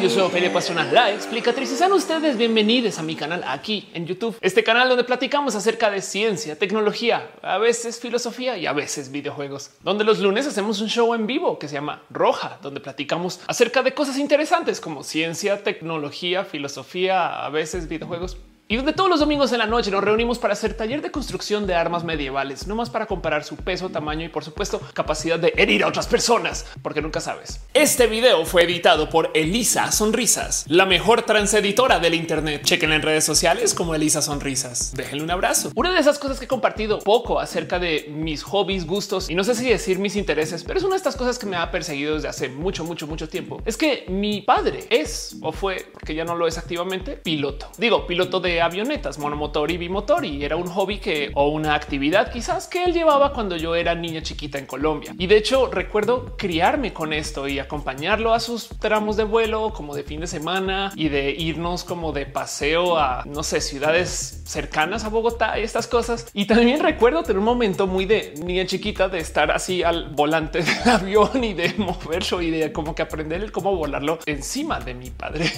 yo soy Ophelia Pastrana, la explicatriz y sean ustedes bienvenidos a mi canal aquí en YouTube. Este canal donde platicamos acerca de ciencia, tecnología, a veces filosofía y a veces videojuegos. Donde los lunes hacemos un show en vivo que se llama Roja, donde platicamos acerca de cosas interesantes como ciencia, tecnología, filosofía, a veces videojuegos y donde todos los domingos en la noche nos reunimos para hacer taller de construcción de armas medievales, no más para comparar su peso, tamaño y por supuesto capacidad de herir a otras personas, porque nunca sabes. Este video fue editado por Elisa Sonrisas, la mejor transeditora del Internet. Chequen en redes sociales como Elisa Sonrisas. Déjenle un abrazo. Una de esas cosas que he compartido poco acerca de mis hobbies, gustos y no sé si decir mis intereses, pero es una de estas cosas que me ha perseguido desde hace mucho, mucho, mucho tiempo. Es que mi padre es o fue, porque ya no lo es activamente, piloto. Digo, piloto de avionetas, monomotor y bimotor y era un hobby que o una actividad quizás que él llevaba cuando yo era niña chiquita en Colombia. Y de hecho recuerdo criarme con esto y acompañarlo a sus tramos de vuelo como de fin de semana y de irnos como de paseo a no sé, ciudades cercanas a Bogotá y estas cosas. Y también recuerdo tener un momento muy de niña chiquita de estar así al volante del avión y de moverlo y de como que aprender cómo volarlo encima de mi padre.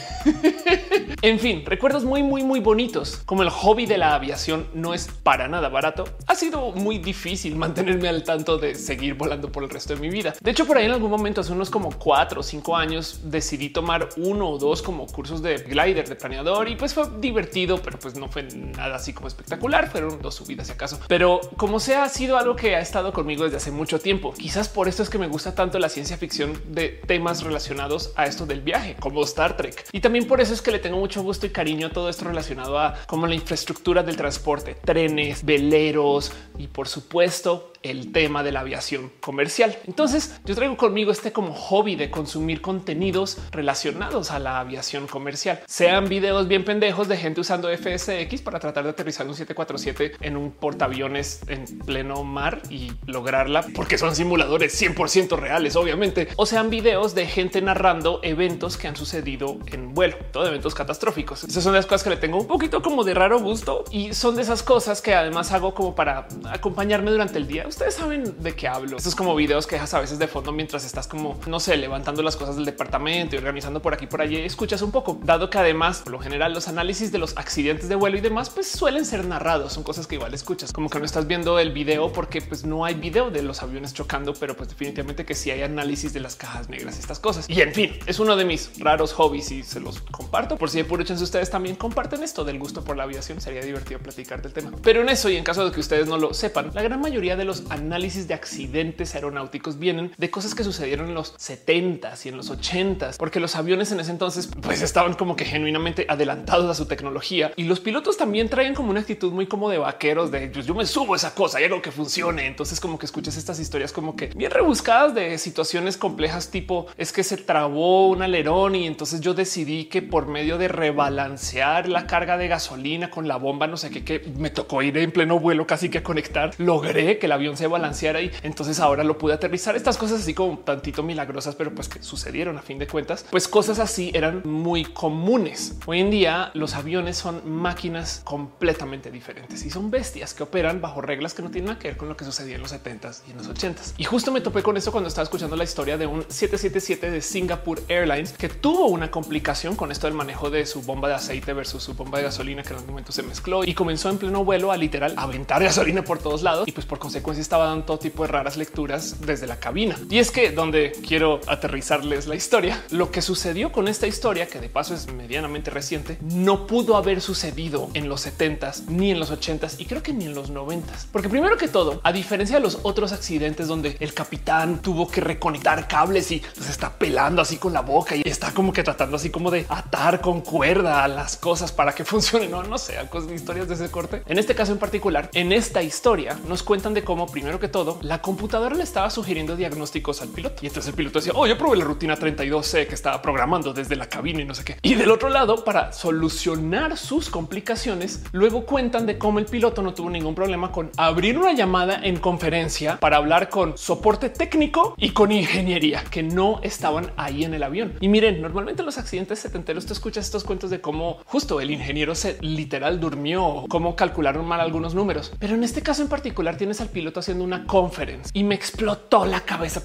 en fin, recuerdos muy, muy, muy bonitos. Como el hobby de la aviación no es para nada barato, ha sido muy difícil mantenerme al tanto de seguir volando por el resto de mi vida. De hecho, por ahí en algún momento, hace unos como cuatro o cinco años, decidí tomar uno o dos como cursos de glider, de planeador y pues fue divertido, pero pues no fue nada así como espectacular. Fueron dos subidas si acaso, pero como sea, ha sido algo que ha estado conmigo desde hace mucho tiempo. Quizás por esto es que me gusta tanto la ciencia ficción de temas relacionados a esto del viaje, como Star Trek. Y también por eso es que le tengo mucho gusto y cariño a todo esto relacionado a como la infraestructura del transporte, trenes, veleros y por supuesto el tema de la aviación comercial. Entonces yo traigo conmigo este como hobby de consumir contenidos relacionados a la aviación comercial, sean videos bien pendejos de gente usando FSX para tratar de aterrizar un 747 en un portaaviones en pleno mar y lograrla porque son simuladores 100% reales, obviamente, o sean videos de gente narrando eventos que han sucedido en vuelo, todo eventos catastróficos. Esas son las cosas que le tengo un poquito como de raro gusto y son de esas cosas que además hago como para acompañarme durante el día. Ustedes saben de qué hablo. Estos como videos que dejas a veces de fondo mientras estás como, no sé, levantando las cosas del departamento y organizando por aquí por allí. Escuchas un poco, dado que además, por lo general, los análisis de los accidentes de vuelo y demás, pues suelen ser narrados. Son cosas que igual escuchas, como que no estás viendo el video porque pues no hay video de los aviones chocando, pero pues definitivamente que sí hay análisis de las cajas negras y estas cosas. Y en fin, es uno de mis raros hobbies y se los comparto por si de puro chance ustedes también comparten esto del gusto por la aviación. Sería divertido platicar del tema. Pero en eso y en caso de que ustedes no lo sepan, la gran mayoría de los análisis de accidentes aeronáuticos vienen de cosas que sucedieron en los 70s y en los 80s, porque los aviones en ese entonces pues estaban como que genuinamente adelantados a su tecnología y los pilotos también traen como una actitud muy como de vaqueros de pues, yo me subo a esa cosa y hago que funcione. Entonces como que escuchas estas historias como que bien rebuscadas de situaciones complejas tipo es que se trabó un alerón y entonces yo decidí que por medio de rebalancear la carga de gasolina con la bomba, no sé qué, que me tocó ir en pleno vuelo casi que conectar, logré que el avión se balanceara y entonces ahora lo pude aterrizar. Estas cosas así como tantito milagrosas, pero pues que sucedieron a fin de cuentas, pues cosas así eran muy comunes. Hoy en día los aviones son máquinas completamente diferentes y son bestias que operan bajo reglas que no tienen nada que ver con lo que sucedía en los 70s y en los 80s. Y justo me topé con eso cuando estaba escuchando la historia de un 777 de Singapore Airlines que tuvo una complicación con esto del manejo de su bomba de aceite versus su bomba de gasolina que en algún momento se mezcló y comenzó en pleno vuelo a literal aventar gasolina por todos lados y pues por consecuencia estaba dando todo tipo de raras lecturas desde la cabina. Y es que donde quiero aterrizarles la historia, lo que sucedió con esta historia, que de paso es medianamente reciente, no pudo haber sucedido en los 70s ni en los 80s y creo que ni en los 90s. Porque primero que todo, a diferencia de los otros accidentes donde el capitán tuvo que reconectar cables y se está pelando así con la boca y está como que tratando así como de atar con cuerda a las cosas para que funcionen. No, no sé, historias de ese corte. En este caso en particular, en esta historia nos cuentan de cómo primero que todo la computadora le estaba sugiriendo diagnósticos al piloto y entonces el piloto decía, oh, yo probé la rutina 32C que estaba programando desde la cabina y no sé qué. Y del otro lado, para solucionar sus complicaciones, luego cuentan de cómo el piloto no tuvo ningún problema con abrir una llamada en conferencia para hablar con soporte técnico y con ingeniería que no estaban ahí en el avión. Y miren, normalmente en los accidentes setenteros te escuchas estos cuentos de cómo justo el ingeniero se literal durmió, cómo calcularon mal algunos números. Pero en este caso en particular tienes al piloto haciendo una conferencia y me explotó la cabeza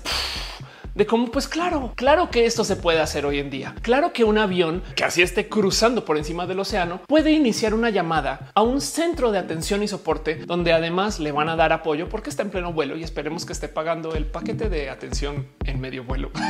de cómo, pues claro, claro que esto se puede hacer hoy en día. Claro que un avión que así esté cruzando por encima del océano puede iniciar una llamada a un centro de atención y soporte donde además le van a dar apoyo porque está en pleno vuelo y esperemos que esté pagando el paquete de atención en medio vuelo.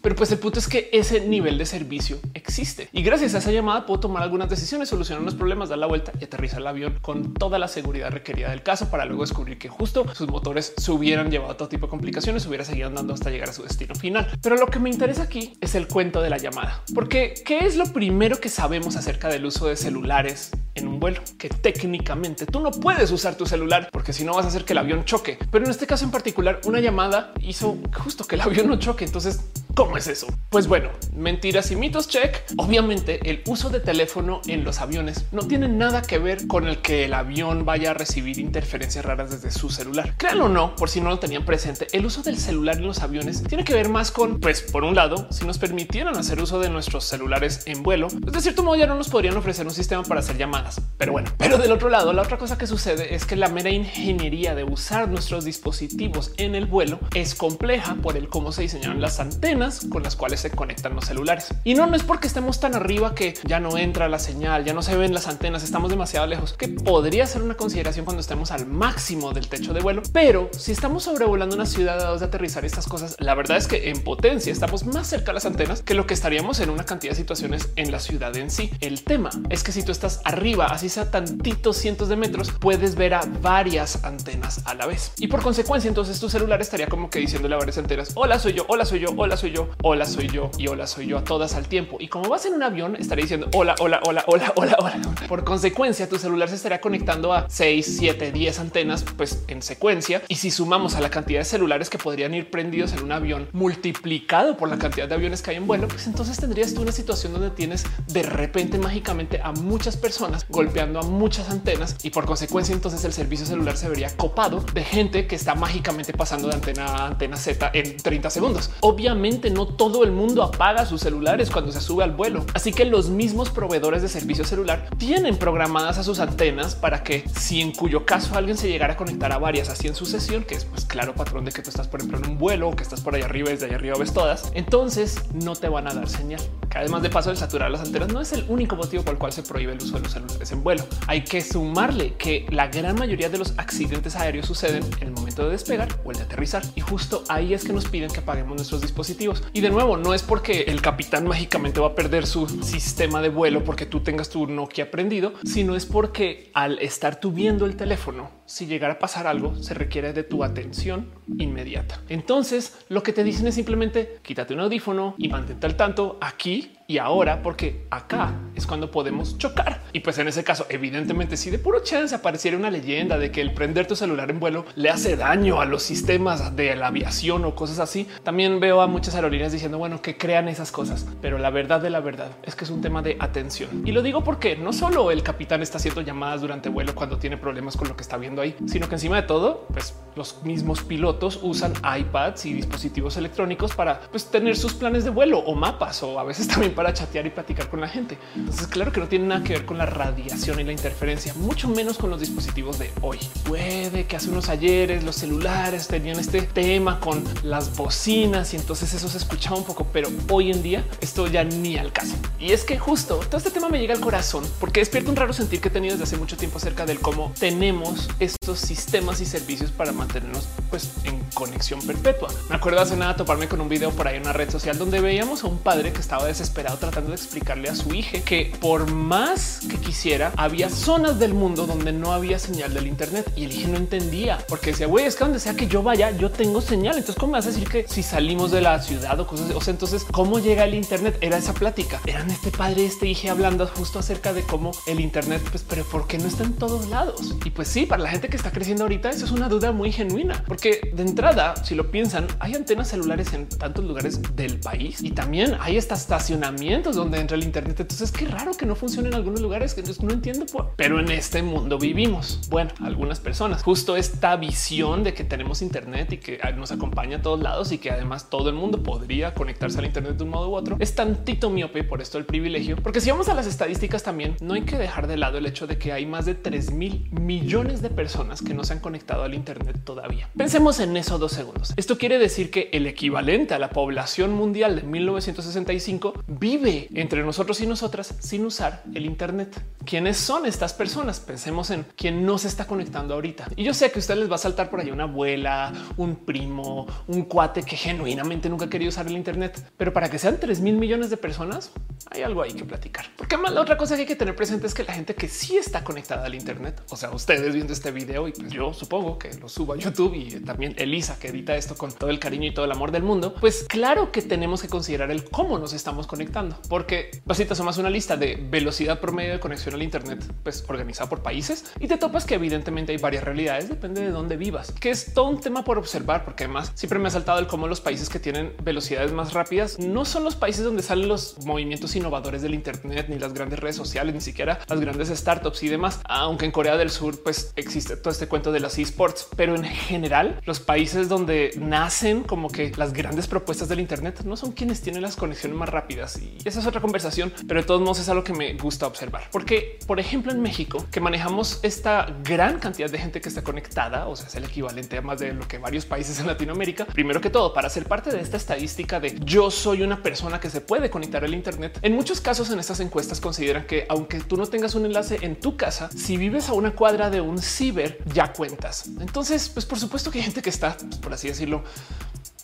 Pero pues el punto es que ese nivel de servicio existe y gracias a esa llamada puedo tomar algunas decisiones, solucionar los problemas, dar la vuelta y aterrizar el avión con toda la seguridad requerida del caso para luego descubrir que justo sus motores se hubieran llevado a todo tipo de complicaciones, hubiera seguido andando hasta llegar a su destino final. Pero lo que me interesa aquí es el cuento de la llamada, porque ¿qué es lo primero que sabemos acerca del uso de celulares en un vuelo? Que técnicamente tú no puedes usar tu celular porque si no vas a hacer que el avión choque. Pero en este caso en particular, una llamada hizo justo que el avión no choque. Entonces, ¿Cómo es eso? Pues bueno, mentiras y mitos check. Obviamente el uso de teléfono en los aviones no tiene nada que ver con el que el avión vaya a recibir interferencias raras desde su celular. Créanlo o no, por si no lo tenían presente, el uso del celular en los aviones tiene que ver más con, pues por un lado, si nos permitieran hacer uso de nuestros celulares en vuelo, pues de cierto modo ya no nos podrían ofrecer un sistema para hacer llamadas. Pero bueno, pero del otro lado, la otra cosa que sucede es que la mera ingeniería de usar nuestros dispositivos en el vuelo es compleja por el cómo se diseñaron las antenas con las cuales se conectan los celulares. Y no, no es porque estemos tan arriba que ya no entra la señal, ya no se ven las antenas, estamos demasiado lejos, que podría ser una consideración cuando estemos al máximo del techo de vuelo. Pero si estamos sobrevolando una ciudad a dos de aterrizar estas cosas, la verdad es que en potencia estamos más cerca de las antenas que lo que estaríamos en una cantidad de situaciones en la ciudad en sí. El tema es que si tú estás arriba, así sea tantitos cientos de metros, puedes ver a varias antenas a la vez. Y por consecuencia, entonces tu celular estaría como que diciéndole a varias antenas, hola soy yo, hola soy yo, hola soy yo, hola soy yo y hola soy yo a todas al tiempo. Y como vas en un avión, estaría diciendo hola, hola, hola, hola, hola, hola. Por consecuencia, tu celular se estará conectando a 6, 7, 10 antenas, pues en secuencia. Y si sumamos a la cantidad de celulares que podrían ir prendidos en un avión multiplicado por la cantidad de aviones que hay en vuelo, pues entonces tendrías tú una situación donde tienes de repente mágicamente a muchas personas golpeando a muchas antenas y por consecuencia entonces el servicio celular se vería copado de gente que está mágicamente pasando de antena a antena Z en 30 segundos. Obviamente no todo el mundo apaga sus celulares cuando se sube al vuelo. Así que los mismos proveedores de servicio celular tienen programadas a sus antenas para que si en cuyo caso alguien se llegara a conectar a varias así en sucesión, que es pues claro patrón de que tú estás por ejemplo en un vuelo o que estás por allá arriba desde allá arriba ves todas, entonces no te van a dar señal. Que además de paso de saturar las antenas no es el único motivo por el cual se prohíbe el uso de los celulares en vuelo. Hay que sumarle que la gran mayoría de los accidentes aéreos suceden en el momento de despegar o el de aterrizar y justo ahí es que nos piden que apaguemos nuestros dispositivos y de nuevo, no es porque el capitán mágicamente va a perder su sistema de vuelo porque tú tengas tu Nokia prendido, sino es porque al estar tú viendo el teléfono, si llegara a pasar algo, se requiere de tu atención inmediata. Entonces, lo que te dicen es simplemente quítate un audífono y mantente al tanto aquí y ahora, porque acá es cuando podemos chocar. Y pues en ese caso, evidentemente, si de puro chance apareciera una leyenda de que el prender tu celular en vuelo le hace daño a los sistemas de la aviación o cosas así, también veo a muchas aerolíneas diciendo, bueno, que crean esas cosas. Pero la verdad de la verdad es que es un tema de atención. Y lo digo porque no solo el capitán está haciendo llamadas durante vuelo cuando tiene problemas con lo que está viendo ahí, sino que encima de todo, pues los mismos pilotos usan iPads y dispositivos electrónicos para pues, tener sus planes de vuelo o mapas o a veces también para chatear y platicar con la gente. Entonces, claro que no tiene nada que ver con la radiación y la interferencia, mucho menos con los dispositivos de hoy. Puede que hace unos ayeres los celulares tenían este tema con las bocinas y entonces eso se escuchaba un poco, pero hoy en día esto ya ni al caso. Y es que justo todo este tema me llega al corazón porque despierta un raro sentir que he tenido desde hace mucho tiempo acerca del cómo tenemos estos sistemas y servicios para mantenernos pues en conexión perpetua. Me acuerdo hace nada toparme con un video por ahí en una red social donde veíamos a un padre que estaba desesperado tratando de explicarle a su hija que por más que quisiera, había zonas del mundo donde no había señal del Internet y el hijo no entendía porque decía, güey, es que donde sea que yo vaya, yo tengo señal. Entonces, ¿cómo vas a decir que si salimos de la ciudad o cosas? O sea, entonces, ¿cómo llega el Internet? Era esa plática. Eran este padre este hijo hablando justo acerca de cómo el Internet, pues, pero ¿por qué no está en todos lados? Y pues sí, para la gente que está creciendo ahorita, eso es una duda muy genuina, porque de entrada, si lo piensan, hay antenas celulares en tantos lugares del país y también hay esta estacionamiento donde entra el Internet. Entonces, qué raro que no funcione en algunos lugares que no entiendo, pero en este mundo vivimos. Bueno, algunas personas, justo esta visión de que tenemos Internet y que nos acompaña a todos lados y que además todo el mundo podría conectarse al Internet de un modo u otro, es tantito miope por esto el privilegio. Porque si vamos a las estadísticas también, no hay que dejar de lado el hecho de que hay más de 3 mil millones de personas que no se han conectado al Internet todavía. Pensemos en eso dos segundos. Esto quiere decir que el equivalente a la población mundial de 1965 vive entre nosotros y nosotras sin usar el Internet. ¿Quiénes son estas personas? Pensemos en quién no se está conectando ahorita. Y yo sé que a ustedes les va a saltar por ahí una abuela, un primo, un cuate que genuinamente nunca ha querido usar el Internet, pero para que sean 3 mil millones de personas, hay algo ahí que platicar. Porque más la otra cosa que hay que tener presente es que la gente que sí está conectada al Internet, o sea, ustedes viendo este video y pues yo supongo que lo subo a YouTube y también Elisa que edita esto con todo el cariño y todo el amor del mundo, pues claro que tenemos que considerar el cómo nos estamos conectando, porque básicamente somos una lista de velocidad promedio de conexión al Internet, pues organizada por países y te topas que evidentemente hay varias realidades, depende de dónde vivas, que es todo un tema por observar, porque además siempre me ha saltado el cómo los países que tienen velocidades más rápidas no son los países donde salen los movimientos innovadores del Internet, ni las grandes redes sociales, ni siquiera las grandes startups y demás. Aunque en Corea del Sur, pues existe todo este cuento de las esports, pero en general, los países donde nacen como que las grandes propuestas del Internet no son quienes tienen las conexiones más rápidas. Y esa es otra conversación, pero de todos modos es algo que me gusta observar, porque, por ejemplo, en México, que manejamos esta gran cantidad de gente que está conectada, o sea, es el equivalente a más de lo que varios países en Latinoamérica. Primero que todo, para ser parte de esta estadística de yo soy una persona que se puede conectar al Internet, en muchos casos en estas encuestas consideran que aunque tú no tengas un enlace en tu casa, si vives a una cuadra de un ciber, ya cuentas. Entonces, pues por supuesto que hay gente que está, pues, por así decirlo,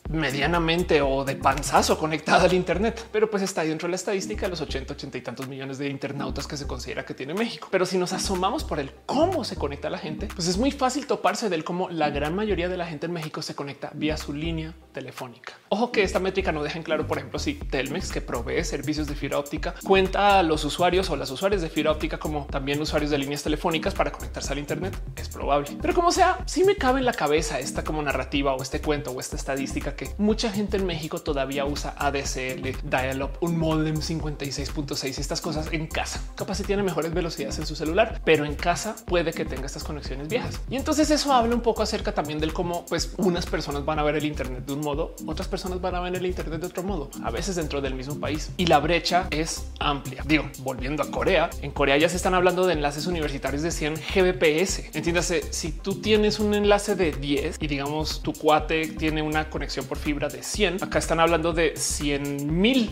medianamente o de panzazo conectada al Internet, pero pues está dentro de la estadística de los 80, 80 y tantos millones de internautas que se considera que tiene México. Pero si nos asomamos por el cómo se conecta la gente, pues es muy fácil toparse del cómo la gran mayoría de la gente en México se conecta vía su línea telefónica. Ojo que esta métrica no deja en claro, por ejemplo, si Telmex, que provee servicios de fibra óptica, cuenta a los usuarios o las usuarias de fibra óptica como también usuarios de líneas telefónicas para conectarse al Internet. Es probable, pero como sea, si me cabe en la cabeza esta como narrativa o este cuento o esta estadística que mucha gente en México todavía usa ADSL, dial-up, un modem 56.6 y estas cosas en casa. Capaz si tiene mejores velocidades en su celular, pero en casa puede que tenga estas conexiones viejas. Y entonces eso habla un poco acerca también del cómo pues unas personas van a ver el Internet de un modo, otras personas van a ver el Internet de otro modo, a veces dentro del mismo país. Y la brecha es amplia. Digo, volviendo a Corea, en Corea ya se están hablando de enlaces universitarios de 100 Gbps. Entiéndase, si tú tienes un enlace de 10 y digamos tu cuate tiene una conexión por fibra de 100. Acá están hablando de 100 mil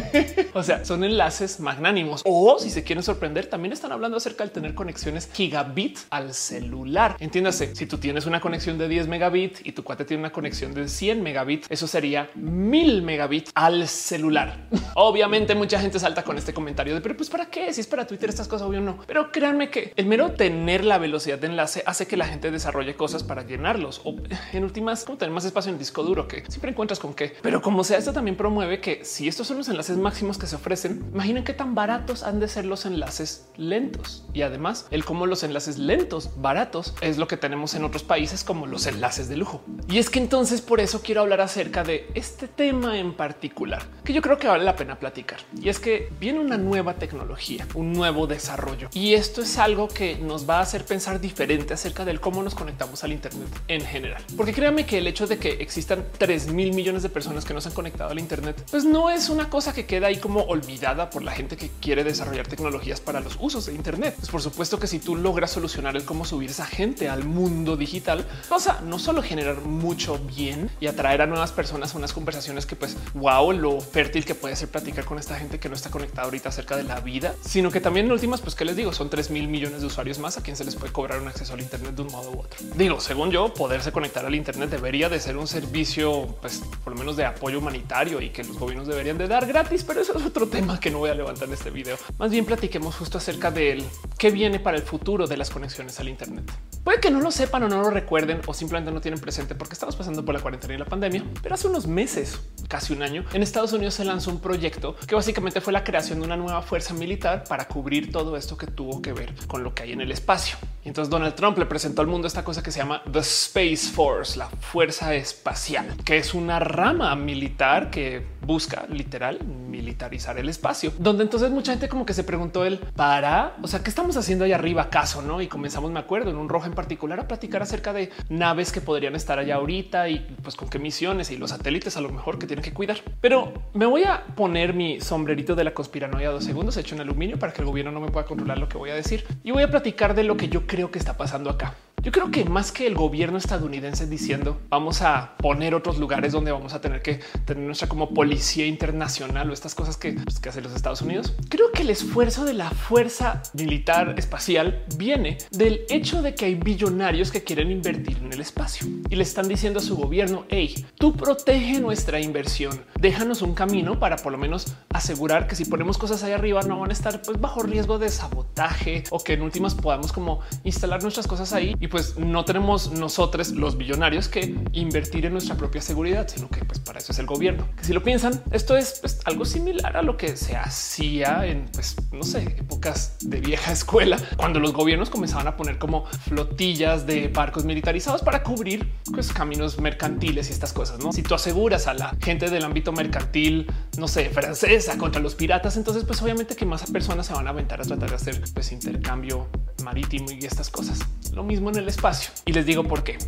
o sea, son enlaces magnánimos. O si se quieren sorprender, también están hablando acerca de tener conexiones gigabit al celular. Entiéndase, si tú tienes una conexión de 10 megabit y tu cuate tiene una conexión de 100 megabit, eso sería mil megabit al celular. Obviamente mucha gente salta con este comentario de, pero pues para qué? Si es para Twitter estas cosas, obvio no. Pero créanme que el mero tener la velocidad de enlace hace que la gente desarrolle cosas para llenarlos o en últimas, como tener más espacio en el disco duro que siempre encuentras con qué. Pero como sea, esto también promueve que si estos son los enlaces máximos que se ofrecen, imaginen qué tan baratos han de ser los enlaces lentos. Y además, el cómo los enlaces lentos, baratos, es lo que tenemos en otros países como los enlaces de lujo. Y es que entonces por eso quiero hablar acerca de este tema en particular, que yo creo que vale la pena platicar. Y es que viene una nueva tecnología, un nuevo desarrollo. Y esto es algo que nos va a hacer pensar diferente acerca del cómo nos conectamos al Internet en general. Porque créanme que el hecho de que existan 3 mil millones de personas que no se han conectado al Internet, pues no es una cosa que queda ahí como olvidada por la gente que quiere desarrollar tecnologías para los usos de Internet. Pues por supuesto que si tú logras solucionar el cómo subir esa gente al mundo digital, vas no solo generar mucho bien y atraer a nuevas personas a unas conversaciones que pues wow, lo fértil que puede ser platicar con esta gente que no está conectada ahorita acerca de la vida, sino que también en últimas, pues que les digo, son 3 mil millones de usuarios más a quien se les puede cobrar un acceso al Internet de un modo u otro. Digo, según yo, poderse conectar al Internet debería de ser un servicio, pues por lo menos de apoyo humanitario y que los gobiernos deberían de dar gratis, pero eso es otro tema que no voy a levantar en este video. Más bien platiquemos justo acerca del qué viene para el futuro de las conexiones al Internet. Puede que no lo sepan o no lo recuerden o simplemente no tienen presente porque estamos pasando por la cuarentena y la pandemia, pero hace unos meses, casi un año, en Estados Unidos se lanzó un proyecto que básicamente fue la creación de una nueva fuerza militar para cubrir todo esto que tuvo que ver con lo que hay en el espacio. Y entonces Donald Trump le presentó al mundo esta cosa que se llama The Space Force, la fuerza espacial, que es una rama militar que busca literal militarizar el espacio, donde entonces mucha gente como que se preguntó él para, o sea, ¿qué estamos haciendo ahí arriba acaso? No? Y comenzamos, me acuerdo, en un rojo en particular a platicar acerca de naves que podrían estar allá ahorita y pues con qué misiones y los satélites a lo mejor que tienen que cuidar. Pero me voy a poner mi sombrerito de la conspiranoia dos segundos hecho en aluminio para que el gobierno no me pueda controlar lo que voy a decir y voy a platicar de lo que yo creo que está pasando acá. Yo creo que más que el gobierno estadounidense diciendo vamos a poner otros lugares donde vamos a tener que tener nuestra como policía internacional o estas cosas que, pues, que hacen los Estados Unidos, creo que el esfuerzo de la fuerza militar espacial viene del hecho de que hay billonarios que quieren invertir en el espacio y le están diciendo a su gobierno, hey, tú protege nuestra inversión, déjanos un camino para por lo menos asegurar que si ponemos cosas ahí arriba no van a estar pues, bajo riesgo de sabotaje o que en últimas podamos como instalar nuestras cosas ahí y pues no tenemos nosotros los billonarios que invertir en nuestra propia seguridad, sino que pues para eso es el gobierno. Que si lo piensan, esto es pues, algo similar a lo que se hacía en pues no sé, épocas de vieja escuela, cuando los gobiernos comenzaban a poner como flotillas de barcos militarizados para cubrir pues, caminos mercantiles y estas cosas. No, si tú aseguras a la gente del ámbito mercantil, no sé, francesa contra los piratas, entonces pues obviamente que más personas se van a aventar a tratar de hacer pues intercambio marítimo y estas cosas. Lo mismo en el espacio. Y les digo por qué.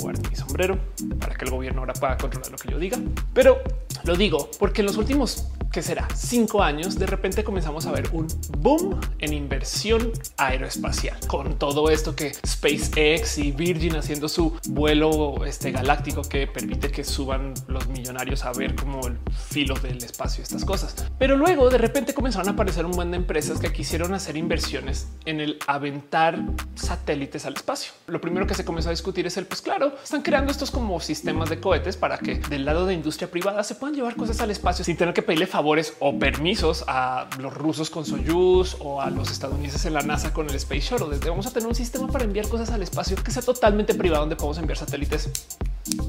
Guardo mi sombrero para que el gobierno ahora pueda controlar lo que yo diga. Pero lo digo porque en los últimos que será cinco años, de repente comenzamos a ver un boom en inversión aeroespacial con todo esto que SpaceX y Virgin haciendo su vuelo este galáctico que permite que suban los millonarios a ver como el filo del espacio, estas cosas. Pero luego de repente comenzaron a aparecer un buen de empresas que quisieron hacer inversiones en el aventar satélites al espacio. Lo primero que se comenzó a discutir es el pues claro, están creando estos como sistemas de cohetes para que del lado de industria privada se puedan llevar cosas al espacio sin tener que pedirle favores o permisos a los rusos con Soyuz o a los estadounidenses en la NASA con el Space Shuttle. Desde vamos a tener un sistema para enviar cosas al espacio que sea totalmente privado, donde podemos enviar satélites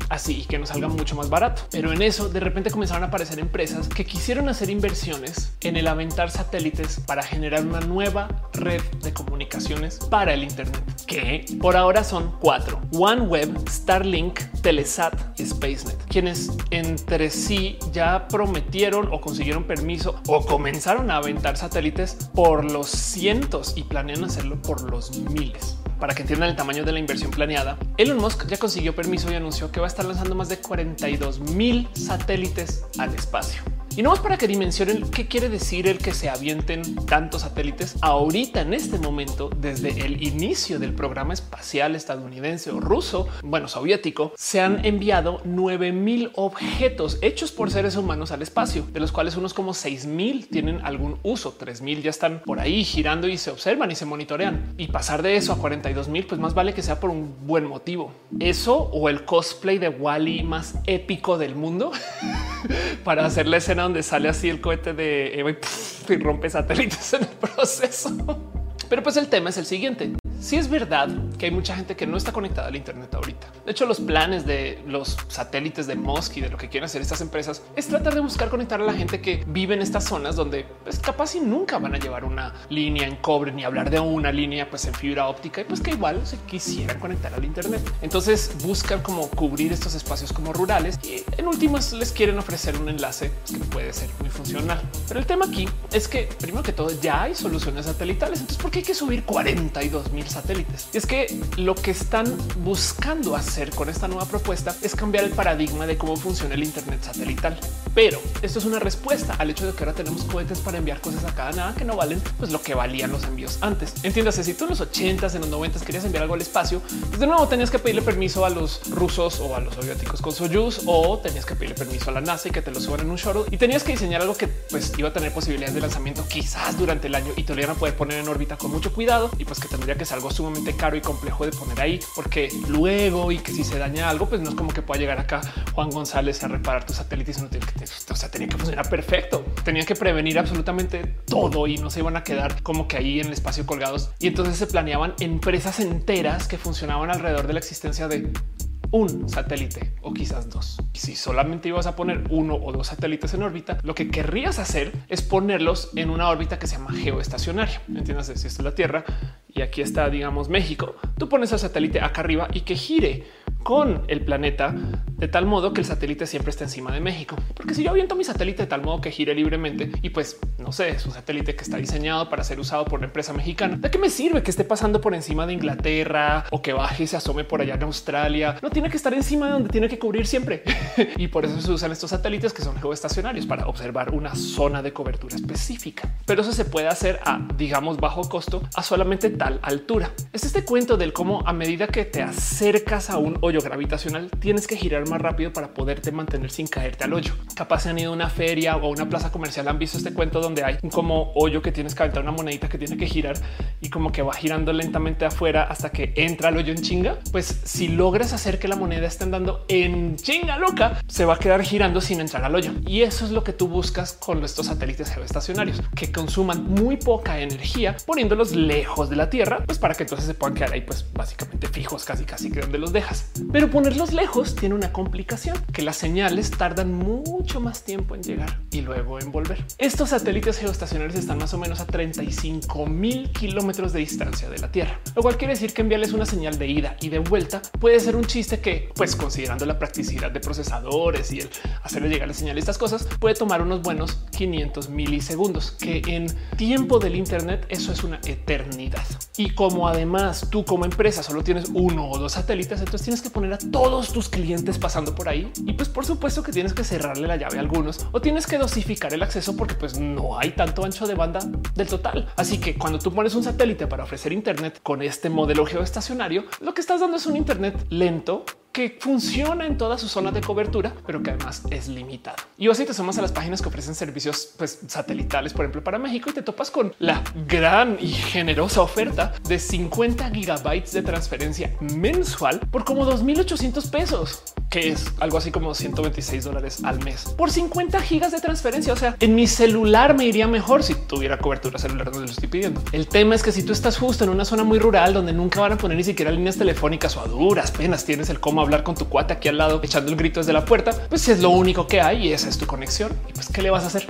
así que nos salga mucho más barato. Pero en eso de repente comenzaron a aparecer empresas que quisieron hacer inversiones en el aventar satélites para generar una nueva red de comunicaciones para el Internet, que por ahora son cuatro: OneWeb, Starlink, Telesat SpaceNet, quienes entre sí ya prometieron o consiguieron permiso o comenzaron a aventar satélites por los cientos y planean hacerlo por los miles para que entiendan el tamaño de la inversión planeada, Elon Musk ya consiguió permiso y anunció que va a estar lanzando más de 42 mil satélites al espacio. Y no más para que dimensionen qué quiere decir el que se avienten tantos satélites ahorita en este momento, desde el inicio del programa espacial estadounidense o ruso, bueno, soviético, se han enviado 9 mil objetos hechos por seres humanos al espacio, de los cuales unos como 6 mil tienen algún uso, 3 mil ya están por ahí girando y se observan y se monitorean. Y pasar de eso a 42 mil, pues más vale que sea por un buen motivo. Eso o el cosplay de Wally más épico del mundo para hacer la escena donde sale así el cohete de Eva y, rompe satélites en el proceso. Pero pues el tema es el siguiente. Si es verdad que hay mucha gente que no está conectada al Internet ahorita. De hecho, los planes de los satélites de Musk y de lo que quieren hacer estas empresas es tratar de buscar conectar a la gente que vive en estas zonas donde es pues, capaz y nunca van a llevar una línea en cobre ni hablar de una línea pues en fibra óptica y pues que igual se quisieran conectar al Internet. Entonces buscan como cubrir estos espacios como rurales y en últimas les quieren ofrecer un enlace que puede ser muy funcional. Pero el tema aquí es que primero que todo ya hay soluciones satelitales. Entonces, ¿por qué hay que subir 42 mil satélites. Y es que lo que están buscando hacer con esta nueva propuesta es cambiar el paradigma de cómo funciona el Internet satelital. Pero esto es una respuesta al hecho de que ahora tenemos cohetes para enviar cosas a cada nada que no valen pues lo que valían los envíos antes. Entiéndase, si tú en los 80s, en los 90s querías enviar algo al espacio, pues de nuevo tenías que pedirle permiso a los rusos o a los soviéticos con Soyuz o tenías que pedirle permiso a la NASA y que te lo suban en un shuttle y tenías que diseñar algo que pues iba a tener posibilidades de lanzamiento quizás durante el año y te lo iban a poder poner en órbita con mucho cuidado y pues que tendría que ser algo sumamente caro y complejo de poner ahí, porque luego y que si se daña algo, pues no es como que pueda llegar acá Juan González a reparar tus satélites. No tiene que, o sea, tenía que funcionar perfecto. Tenían que prevenir absolutamente todo y no se iban a quedar como que ahí en el espacio colgados. Y entonces se planeaban empresas enteras que funcionaban alrededor de la existencia de un satélite o quizás dos. Si solamente ibas a poner uno o dos satélites en órbita, lo que querrías hacer es ponerlos en una órbita que se llama geoestacionaria. Entiendes? Si esto es la Tierra y aquí está, digamos, México, tú pones el satélite acá arriba y que gire con el planeta de tal modo que el satélite siempre está encima de México. Porque si yo aviento mi satélite de tal modo que gire libremente y pues no sé, es un satélite que está diseñado para ser usado por una empresa mexicana, ¿de qué me sirve que esté pasando por encima de Inglaterra o que baje y se asome por allá en Australia? No tiene que estar encima de donde tiene que cubrir siempre. y por eso se usan estos satélites que son geoestacionarios para observar una zona de cobertura específica. Pero eso se puede hacer a, digamos, bajo costo a solamente tal altura. Es este cuento del cómo a medida que te acercas a un gravitacional, tienes que girar más rápido para poderte mantener sin caerte al hoyo. Capaz se han ido a una feria o a una plaza comercial, han visto este cuento donde hay como hoyo que tienes que aventar una monedita que tiene que girar y como que va girando lentamente afuera hasta que entra al hoyo en chinga. Pues si logras hacer que la moneda esté andando en chinga loca, se va a quedar girando sin entrar al hoyo. Y eso es lo que tú buscas con estos satélites geoestacionarios, que consuman muy poca energía poniéndolos lejos de la Tierra, pues para que entonces se puedan quedar ahí, pues básicamente fijos, casi casi que donde los dejas. Pero ponerlos lejos tiene una complicación, que las señales tardan mucho más tiempo en llegar y luego en volver. Estos satélites geoestacionarios están más o menos a 35 mil kilómetros de distancia de la Tierra, lo cual quiere decir que enviarles una señal de ida y de vuelta puede ser un chiste que, pues considerando la practicidad de procesadores y el hacerle llegar la señal y estas cosas, puede tomar unos buenos 500 milisegundos, que en tiempo del Internet eso es una eternidad. Y como además tú como empresa solo tienes uno o dos satélites, entonces tienes que poner a todos tus clientes pasando por ahí y pues por supuesto que tienes que cerrarle la llave a algunos o tienes que dosificar el acceso porque pues no hay tanto ancho de banda del total. Así que cuando tú pones un satélite para ofrecer Internet con este modelo geoestacionario, lo que estás dando es un Internet lento que funciona en toda su zona de cobertura, pero que además es limitado. Y así te sumas a las páginas que ofrecen servicios pues, satelitales, por ejemplo, para México y te topas con la gran y generosa oferta de 50 gigabytes de transferencia mensual por como 2800 pesos, que es algo así como 126 dólares al mes por 50 gigas de transferencia. O sea, en mi celular me iría mejor si tuviera cobertura celular donde lo estoy pidiendo. El tema es que si tú estás justo en una zona muy rural donde nunca van a poner ni siquiera líneas telefónicas o a duras penas tienes el cómo hablar con tu cuate aquí al lado echando el grito desde la puerta, pues si es lo único que hay y esa es tu conexión. Pues, ¿qué le vas a hacer?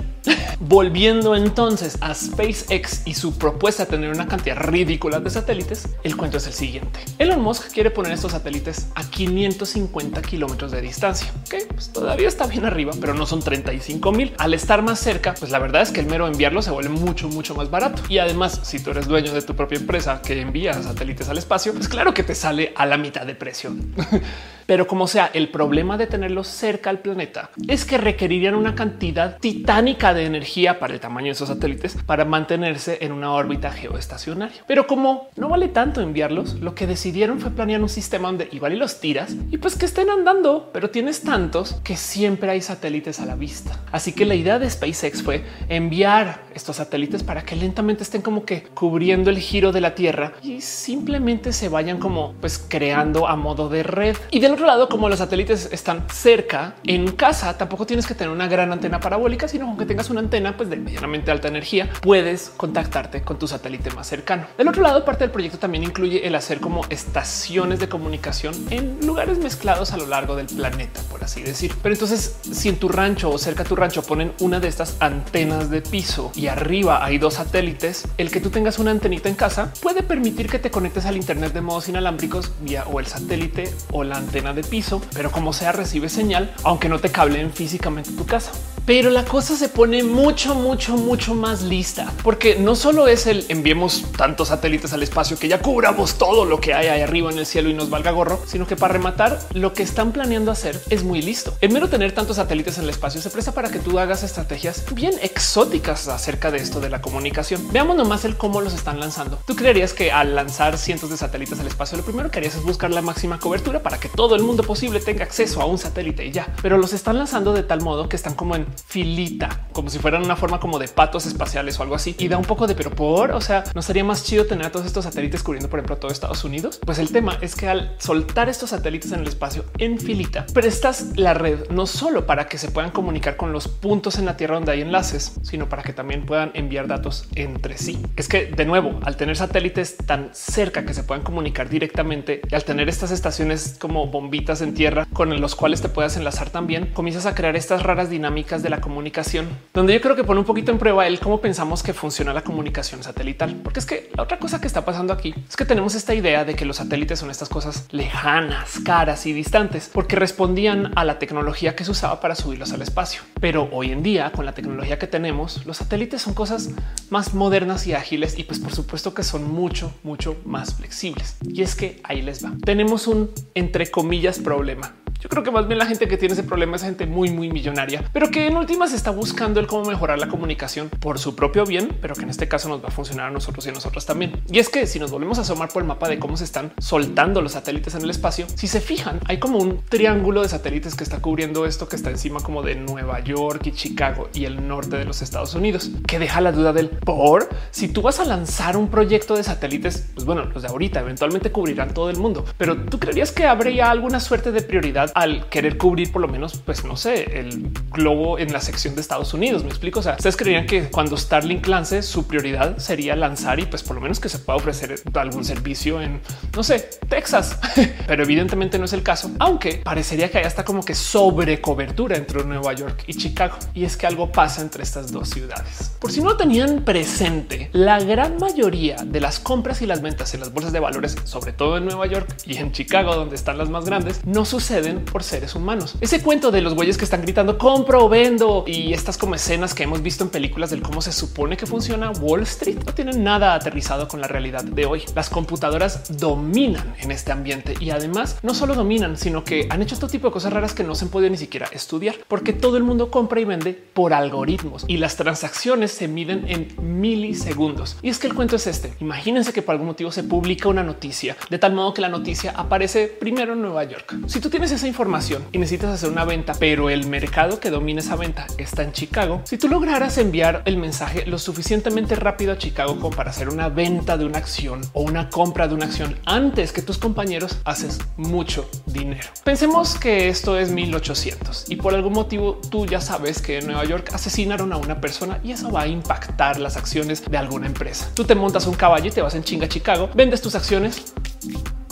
Volviendo entonces a SpaceX y su propuesta de tener una cantidad ridícula de satélites, el cuento es el siguiente. Elon Musk quiere poner estos satélites a 550 kilómetros de distancia, que pues todavía está bien arriba, pero no son 35 mil. Al estar más cerca, pues la verdad es que el mero enviarlo se vuelve mucho, mucho más barato. Y además, si tú eres dueño de tu propia empresa que envía satélites al espacio, pues claro que te sale a la mitad de precio. Pero como sea, el problema de tenerlos cerca al planeta es que requerirían una cantidad titánica de energía para el tamaño de esos satélites para mantenerse en una órbita geoestacionaria. Pero como no vale tanto enviarlos, lo que decidieron fue planear un sistema donde igual y los tiras y pues que estén andando, pero tienes tantos que siempre hay satélites a la vista. Así que la idea de SpaceX fue enviar estos satélites para que lentamente estén como que cubriendo el giro de la Tierra y simplemente se vayan como pues creando a modo de red. Y del otro lado, como los satélites están cerca en casa, tampoco tienes que tener una gran antena parabólica, sino aunque tengas una antena pues de medianamente alta energía, puedes contactarte con tu satélite más cercano. Del otro lado, parte del proyecto también incluye el hacer como estaciones de comunicación en lugares mezclados a lo largo del planeta, por así decir. Pero entonces, si en tu rancho o cerca a tu rancho ponen una de estas antenas de piso y arriba hay dos satélites, el que tú tengas una antenita en casa puede permitir que te conectes al Internet de modos inalámbricos vía o el satélite o la antena de piso, pero como sea recibe señal, aunque no te cableen físicamente tu casa. Pero la cosa se pone mucho, mucho, mucho más lista, porque no solo es el enviemos tantos satélites al espacio que ya cubramos todo lo que hay ahí arriba en el cielo y nos valga gorro, sino que para rematar lo que están planeando hacer es muy listo. El mero tener tantos satélites en el espacio se presta para que tú hagas estrategias bien exóticas acerca de esto de la comunicación. Veamos nomás el cómo los están lanzando. Tú creerías que al lanzar cientos de satélites al espacio, lo primero que harías es buscar la máxima cobertura para que todo el mundo posible tenga acceso a un satélite y ya, pero los están lanzando de tal modo que están como en filita, como si fueran una forma como de patos espaciales o algo así. Y da un poco de pero por, o sea, no sería más chido tener a todos estos satélites cubriendo, por ejemplo, todo Estados Unidos. Pues el tema es que al soltar estos satélites en el espacio en filita, prestas la red no solo para que se puedan comunicar con los puntos en la Tierra donde hay enlaces, sino para que también puedan enviar datos entre sí. Es que de nuevo, al tener satélites tan cerca que se puedan comunicar directamente y al tener estas estaciones como bombitas en tierra con los cuales te puedas enlazar también, comienzas a crear estas raras dinámicas de la comunicación, donde yo creo que pone un poquito en prueba el cómo pensamos que funciona la comunicación satelital. Porque es que la otra cosa que está pasando aquí es que tenemos esta idea de que los satélites son estas cosas lejanas, caras y distantes, porque respondían a la tecnología que se usaba para subirlos al espacio. Pero hoy en día, con la tecnología que tenemos, los satélites son cosas más modernas y ágiles y pues por supuesto que son mucho, mucho más flexibles. Y es que ahí les va. Tenemos un entre comillas problema yo creo que más bien la gente que tiene ese problema es gente muy, muy millonaria, pero que en últimas está buscando el cómo mejorar la comunicación por su propio bien, pero que en este caso nos va a funcionar a nosotros y a nosotras también. Y es que si nos volvemos a asomar por el mapa de cómo se están soltando los satélites en el espacio, si se fijan, hay como un triángulo de satélites que está cubriendo esto que está encima como de Nueva York y Chicago y el norte de los Estados Unidos, que deja la duda del por si tú vas a lanzar un proyecto de satélites, pues bueno, los de ahorita eventualmente cubrirán todo el mundo, pero tú creerías que habría alguna suerte de prioridad al querer cubrir por lo menos, pues no sé, el globo en la sección de Estados Unidos. Me explico. O sea, ustedes creían que cuando Starlink lance su prioridad sería lanzar y pues por lo menos que se pueda ofrecer algún servicio en no sé, Texas, pero evidentemente no es el caso, aunque parecería que hay hasta como que sobre cobertura entre Nueva York y Chicago. Y es que algo pasa entre estas dos ciudades. Por si no lo tenían presente, la gran mayoría de las compras y las ventas en las bolsas de valores, sobre todo en Nueva York y en Chicago, donde están las más grandes, no suceden por seres humanos. Ese cuento de los güeyes que están gritando compro o vendo y estas como escenas que hemos visto en películas del cómo se supone que funciona Wall Street no tienen nada aterrizado con la realidad de hoy. Las computadoras dominan en este ambiente y además no solo dominan, sino que han hecho este tipo de cosas raras que no se han podido ni siquiera estudiar porque todo el mundo compra y vende por algoritmos y las transacciones se miden en milisegundos. Y es que el cuento es este. Imagínense que por algún motivo se publica una noticia de tal modo que la noticia aparece primero en Nueva York. Si tú tienes esa información y necesitas hacer una venta, pero el mercado que domina esa venta está en Chicago. Si tú lograras enviar el mensaje lo suficientemente rápido a Chicago como para hacer una venta de una acción o una compra de una acción antes que tus compañeros, haces mucho dinero. Pensemos que esto es 1800 y por algún motivo tú ya sabes que en Nueva York asesinaron a una persona y eso va a impactar las acciones de alguna empresa. Tú te montas un caballo y te vas en chinga a Chicago, vendes tus acciones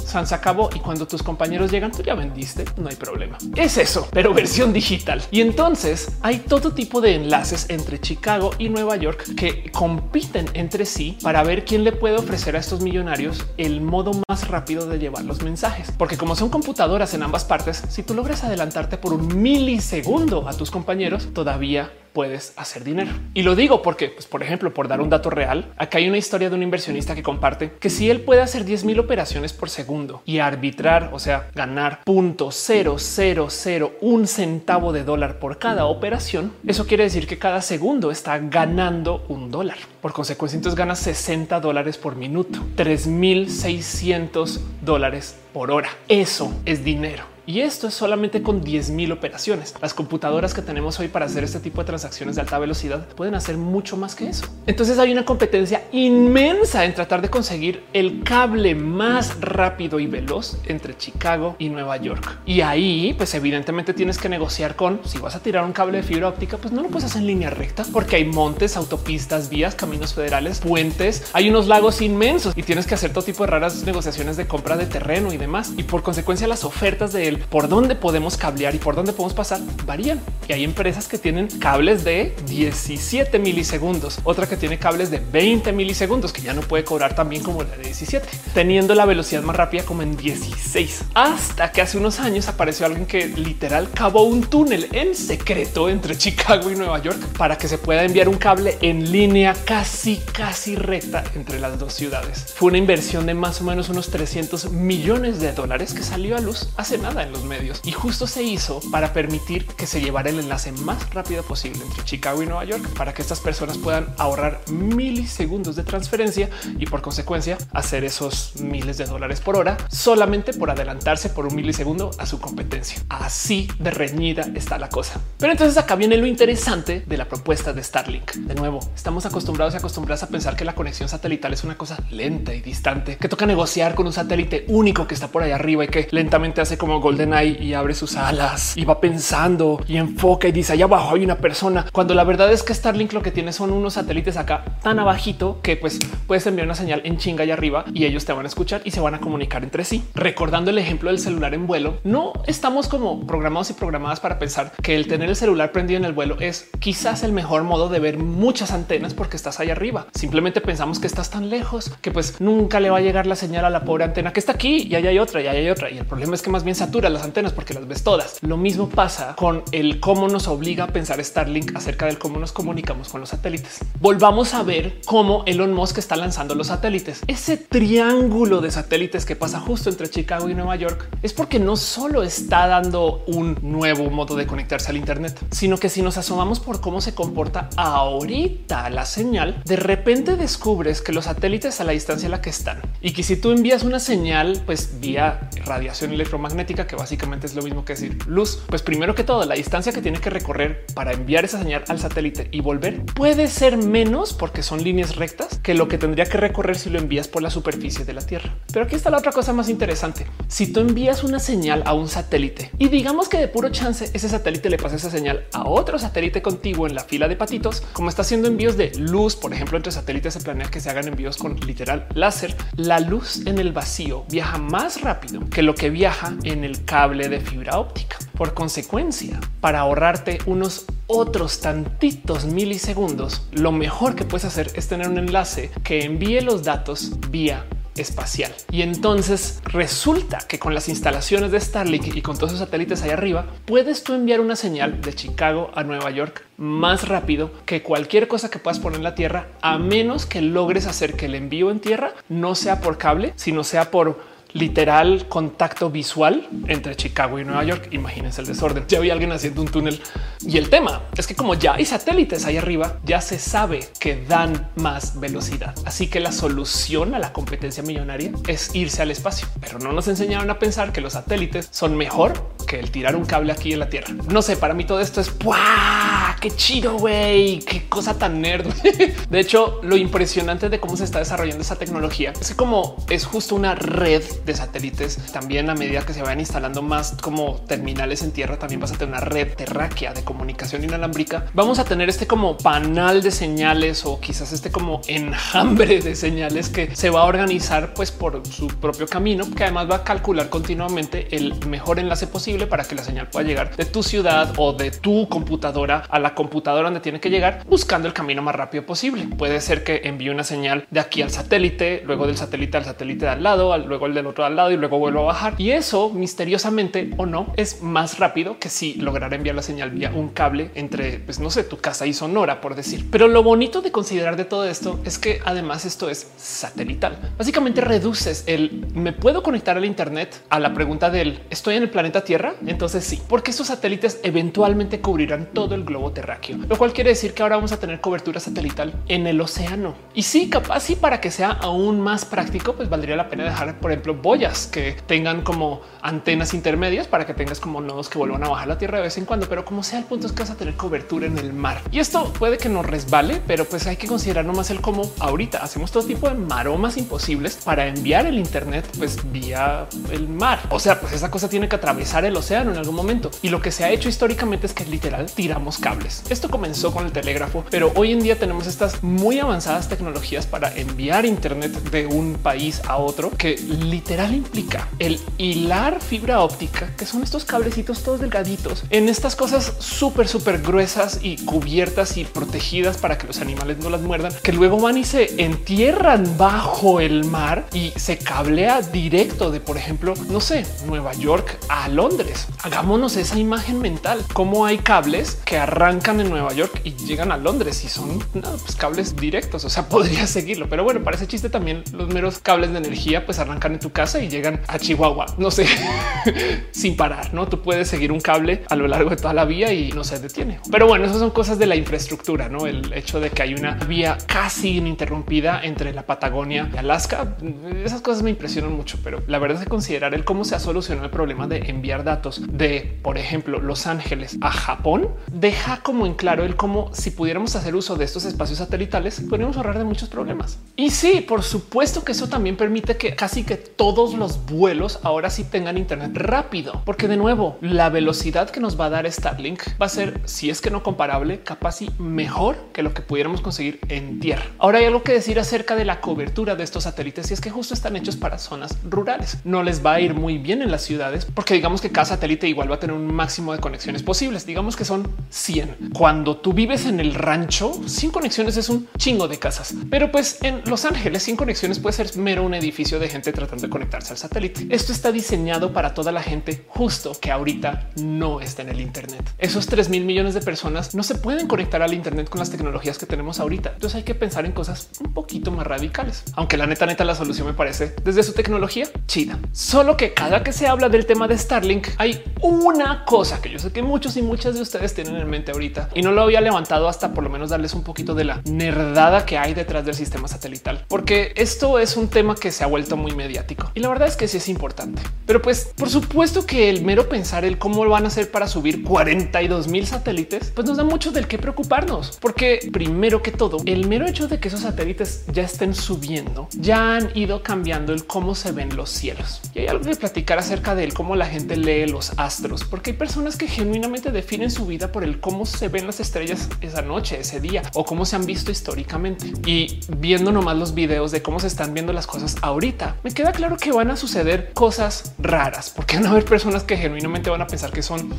San se acabó y cuando tus compañeros llegan, tú ya vendiste, no hay problema. Es eso, pero versión digital. Y entonces hay todo tipo de enlaces entre Chicago y Nueva York que compiten entre sí para ver quién le puede ofrecer a estos millonarios el modo más rápido de llevar los mensajes. Porque como son computadoras en ambas partes, si tú logras adelantarte por un milisegundo a tus compañeros, todavía puedes hacer dinero. Y lo digo porque, pues, por ejemplo, por dar un dato real, acá hay una historia de un inversionista que comparte que si él puede hacer 10 mil operaciones por segundo y arbitrar, o sea, ganar punto un centavo de dólar por cada operación, eso quiere decir que cada segundo está ganando un dólar. Por consecuencia, entonces gana 60 dólares por minuto, 3600 dólares por hora. Eso es dinero. Y esto es solamente con 10 mil operaciones. Las computadoras que tenemos hoy para hacer este tipo de transacciones de alta velocidad pueden hacer mucho más que eso. Entonces hay una competencia inmensa en tratar de conseguir el cable más rápido y veloz entre Chicago y Nueva York. Y ahí, pues evidentemente tienes que negociar con si vas a tirar un cable de fibra óptica, pues no lo puedes hacer en línea recta porque hay montes, autopistas, vías, caminos federales, puentes, hay unos lagos inmensos y tienes que hacer todo tipo de raras negociaciones de compra de terreno y demás. Y por consecuencia, las ofertas de él por dónde podemos cablear y por dónde podemos pasar varían. Y hay empresas que tienen cables de 17 milisegundos, otra que tiene cables de 20 milisegundos, que ya no puede cobrar tan bien como la de 17, teniendo la velocidad más rápida como en 16. Hasta que hace unos años apareció alguien que literal cavó un túnel en secreto entre Chicago y Nueva York para que se pueda enviar un cable en línea casi, casi recta entre las dos ciudades. Fue una inversión de más o menos unos 300 millones de dólares que salió a luz hace nada los medios y justo se hizo para permitir que se llevara el enlace más rápido posible entre Chicago y Nueva York para que estas personas puedan ahorrar milisegundos de transferencia y por consecuencia hacer esos miles de dólares por hora solamente por adelantarse por un milisegundo a su competencia. Así de reñida está la cosa. Pero entonces acá viene lo interesante de la propuesta de Starlink. De nuevo, estamos acostumbrados y acostumbradas a pensar que la conexión satelital es una cosa lenta y distante, que toca negociar con un satélite único que está por allá arriba y que lentamente hace como gol Y abre sus alas y va pensando y enfoca y dice allá abajo hay una persona. Cuando la verdad es que Starlink lo que tiene son unos satélites acá tan abajito que pues puedes enviar una señal en chinga y arriba y ellos te van a escuchar y se van a comunicar entre sí. Recordando el ejemplo del celular en vuelo, no estamos como programados y programadas para pensar que el tener el celular prendido en el vuelo es quizás el mejor modo de ver muchas antenas porque estás ahí arriba. Simplemente pensamos que estás tan lejos que pues nunca le va a llegar la señal a la pobre antena que está aquí y allá hay otra y allá hay otra. Y el problema es que más bien satura las antenas porque las ves todas. Lo mismo pasa con el cómo nos obliga a pensar Starlink acerca del cómo nos comunicamos con los satélites. Volvamos a ver cómo Elon Musk está lanzando los satélites. Ese triángulo de satélites que pasa justo entre Chicago y Nueva York es porque no solo está dando un nuevo modo de conectarse al Internet, sino que si nos asomamos por cómo se comporta ahorita la señal, de repente descubres que los satélites a la distancia a la que están y que si tú envías una señal, pues vía radiación electromagnética, que básicamente es lo mismo que decir luz, pues primero que todo, la distancia que tiene que recorrer para enviar esa señal al satélite y volver puede ser menos porque son líneas rectas que lo que tendría que recorrer si lo envías por la superficie de la Tierra. Pero aquí está la otra cosa más interesante. Si tú envías una señal a un satélite y digamos que de puro chance ese satélite le pasa esa señal a otro satélite contiguo en la fila de patitos, como está haciendo envíos de luz, por ejemplo, entre satélites se planea que se hagan envíos con literal láser, la luz en el vacío viaja más rápido que lo que viaja en cable de fibra óptica. Por consecuencia, para ahorrarte unos otros tantitos milisegundos, lo mejor que puedes hacer es tener un enlace que envíe los datos vía espacial. Y entonces resulta que con las instalaciones de Starlink y con todos esos satélites ahí arriba, puedes tú enviar una señal de Chicago a Nueva York más rápido que cualquier cosa que puedas poner en la Tierra, a menos que logres hacer que el envío en tierra no sea por cable, sino sea por literal contacto visual entre Chicago y Nueva York. Imagínense el desorden. Ya vi alguien haciendo un túnel y el tema es que como ya hay satélites ahí arriba, ya se sabe que dan más velocidad. Así que la solución a la competencia millonaria es irse al espacio, pero no nos enseñaron a pensar que los satélites son mejor que el tirar un cable aquí en la Tierra. No sé, para mí todo esto es qué chido, güey, qué cosa tan nerd. De hecho, lo impresionante de cómo se está desarrollando esa tecnología es como es justo una red de satélites, también a medida que se vayan instalando más como terminales en tierra, también vas a tener una red terráquea de comunicación inalámbrica. Vamos a tener este como panal de señales o quizás este como enjambre de señales que se va a organizar pues por su propio camino, que además va a calcular continuamente el mejor enlace posible para que la señal pueda llegar de tu ciudad o de tu computadora a la computadora donde tiene que llegar buscando el camino más rápido posible. Puede ser que envíe una señal de aquí al satélite, luego del satélite al satélite de al lado, luego el del otro al lado y luego vuelvo a bajar. Y eso misteriosamente o no es más rápido que si lograra enviar la señal vía un cable entre, pues no sé, tu casa y Sonora, por decir. Pero lo bonito de considerar de todo esto es que además esto es satelital. Básicamente reduces el me puedo conectar al Internet a la pregunta del estoy en el planeta Tierra. Entonces sí, porque esos satélites eventualmente cubrirán todo el globo terráqueo, lo cual quiere decir que ahora vamos a tener cobertura satelital en el océano. Y sí, capaz y para que sea aún más práctico, pues valdría la pena dejar, por ejemplo, que tengan como antenas intermedias para que tengas como nodos que vuelvan a bajar la tierra de vez en cuando, pero como sea el punto es que vas a tener cobertura en el mar. Y esto puede que nos resbale, pero pues hay que considerar nomás el cómo ahorita hacemos todo tipo de maromas imposibles para enviar el Internet pues vía el mar. O sea, pues esa cosa tiene que atravesar el océano en algún momento. Y lo que se ha hecho históricamente es que literal tiramos cables. Esto comenzó con el telégrafo, pero hoy en día tenemos estas muy avanzadas tecnologías para enviar Internet de un país a otro que literal implica el hilar fibra óptica, que son estos cablecitos todos delgaditos en estas cosas súper, súper gruesas y cubiertas y protegidas para que los animales no las muerdan, que luego van y se entierran bajo el mar y se cablea directo de, por ejemplo, no sé, Nueva York a Londres. Hagámonos esa imagen mental, cómo hay cables que arrancan en Nueva York y llegan a Londres y son pues, cables directos. O sea, podría seguirlo, pero bueno, para ese chiste también los meros cables de energía pues arrancan en tu casa y llegan a Chihuahua, no sé, sin parar. No, tú puedes seguir un cable a lo largo de toda la vía y no se detiene. Pero bueno, esas son cosas de la infraestructura, no el hecho de que hay una vía casi ininterrumpida entre la Patagonia y Alaska. Esas cosas me impresionan mucho, pero la verdad es que considerar el cómo se ha solucionado el problema de enviar datos de, por ejemplo, Los Ángeles a Japón deja como en claro el cómo si pudiéramos hacer uso de estos espacios satelitales, podríamos ahorrar de muchos problemas. Y sí, por supuesto que eso también permite que casi que todos los vuelos ahora sí tengan internet rápido, porque de nuevo, la velocidad que nos va a dar Starlink va a ser, si es que no comparable, capaz y mejor que lo que pudiéramos conseguir en tierra. Ahora hay algo que decir acerca de la cobertura de estos satélites y es que justo están hechos para zonas rurales. No les va a ir muy bien en las ciudades porque digamos que cada satélite igual va a tener un máximo de conexiones posibles. Digamos que son 100. Cuando tú vives en el rancho, sin conexiones es un chingo de casas, pero pues en Los Ángeles sin conexiones puede ser mero un edificio de gente tratando de conectarse al satélite. Esto está diseñado para toda la gente justo que ahorita no está en el Internet. Esos 3 mil millones de personas no se pueden conectar al Internet con las tecnologías que tenemos ahorita. Entonces hay que pensar en cosas un poquito más radicales, aunque la neta, neta, la solución me parece desde su tecnología chida. Solo que cada que se habla del tema de Starlink, hay una cosa que yo sé que muchos y muchas de ustedes tienen en mente ahorita y no lo había levantado hasta por lo menos darles un poquito de la nerdada que hay detrás del sistema satelital, porque esto es un tema que se ha vuelto muy mediático y la verdad es que sí es importante. Pero pues por supuesto que el mero pensar el cómo lo van a hacer para subir 42 mil satélites, pues nos da mucho del que preocuparnos, porque primero que todo, el mero hecho de que esos satélites ya estén subiendo, ya han ido cambiando el cómo se ven los cielos. Y hay algo que platicar acerca de cómo la gente lee los astros, porque hay personas que genuinamente definen su vida por el cómo se ven las estrellas esa noche, ese día, o cómo se han visto históricamente. Y viendo nomás los videos de cómo se están viendo las cosas ahorita, me queda claro que van a suceder cosas raras, porque van a haber personas que genuinamente van a pensar que son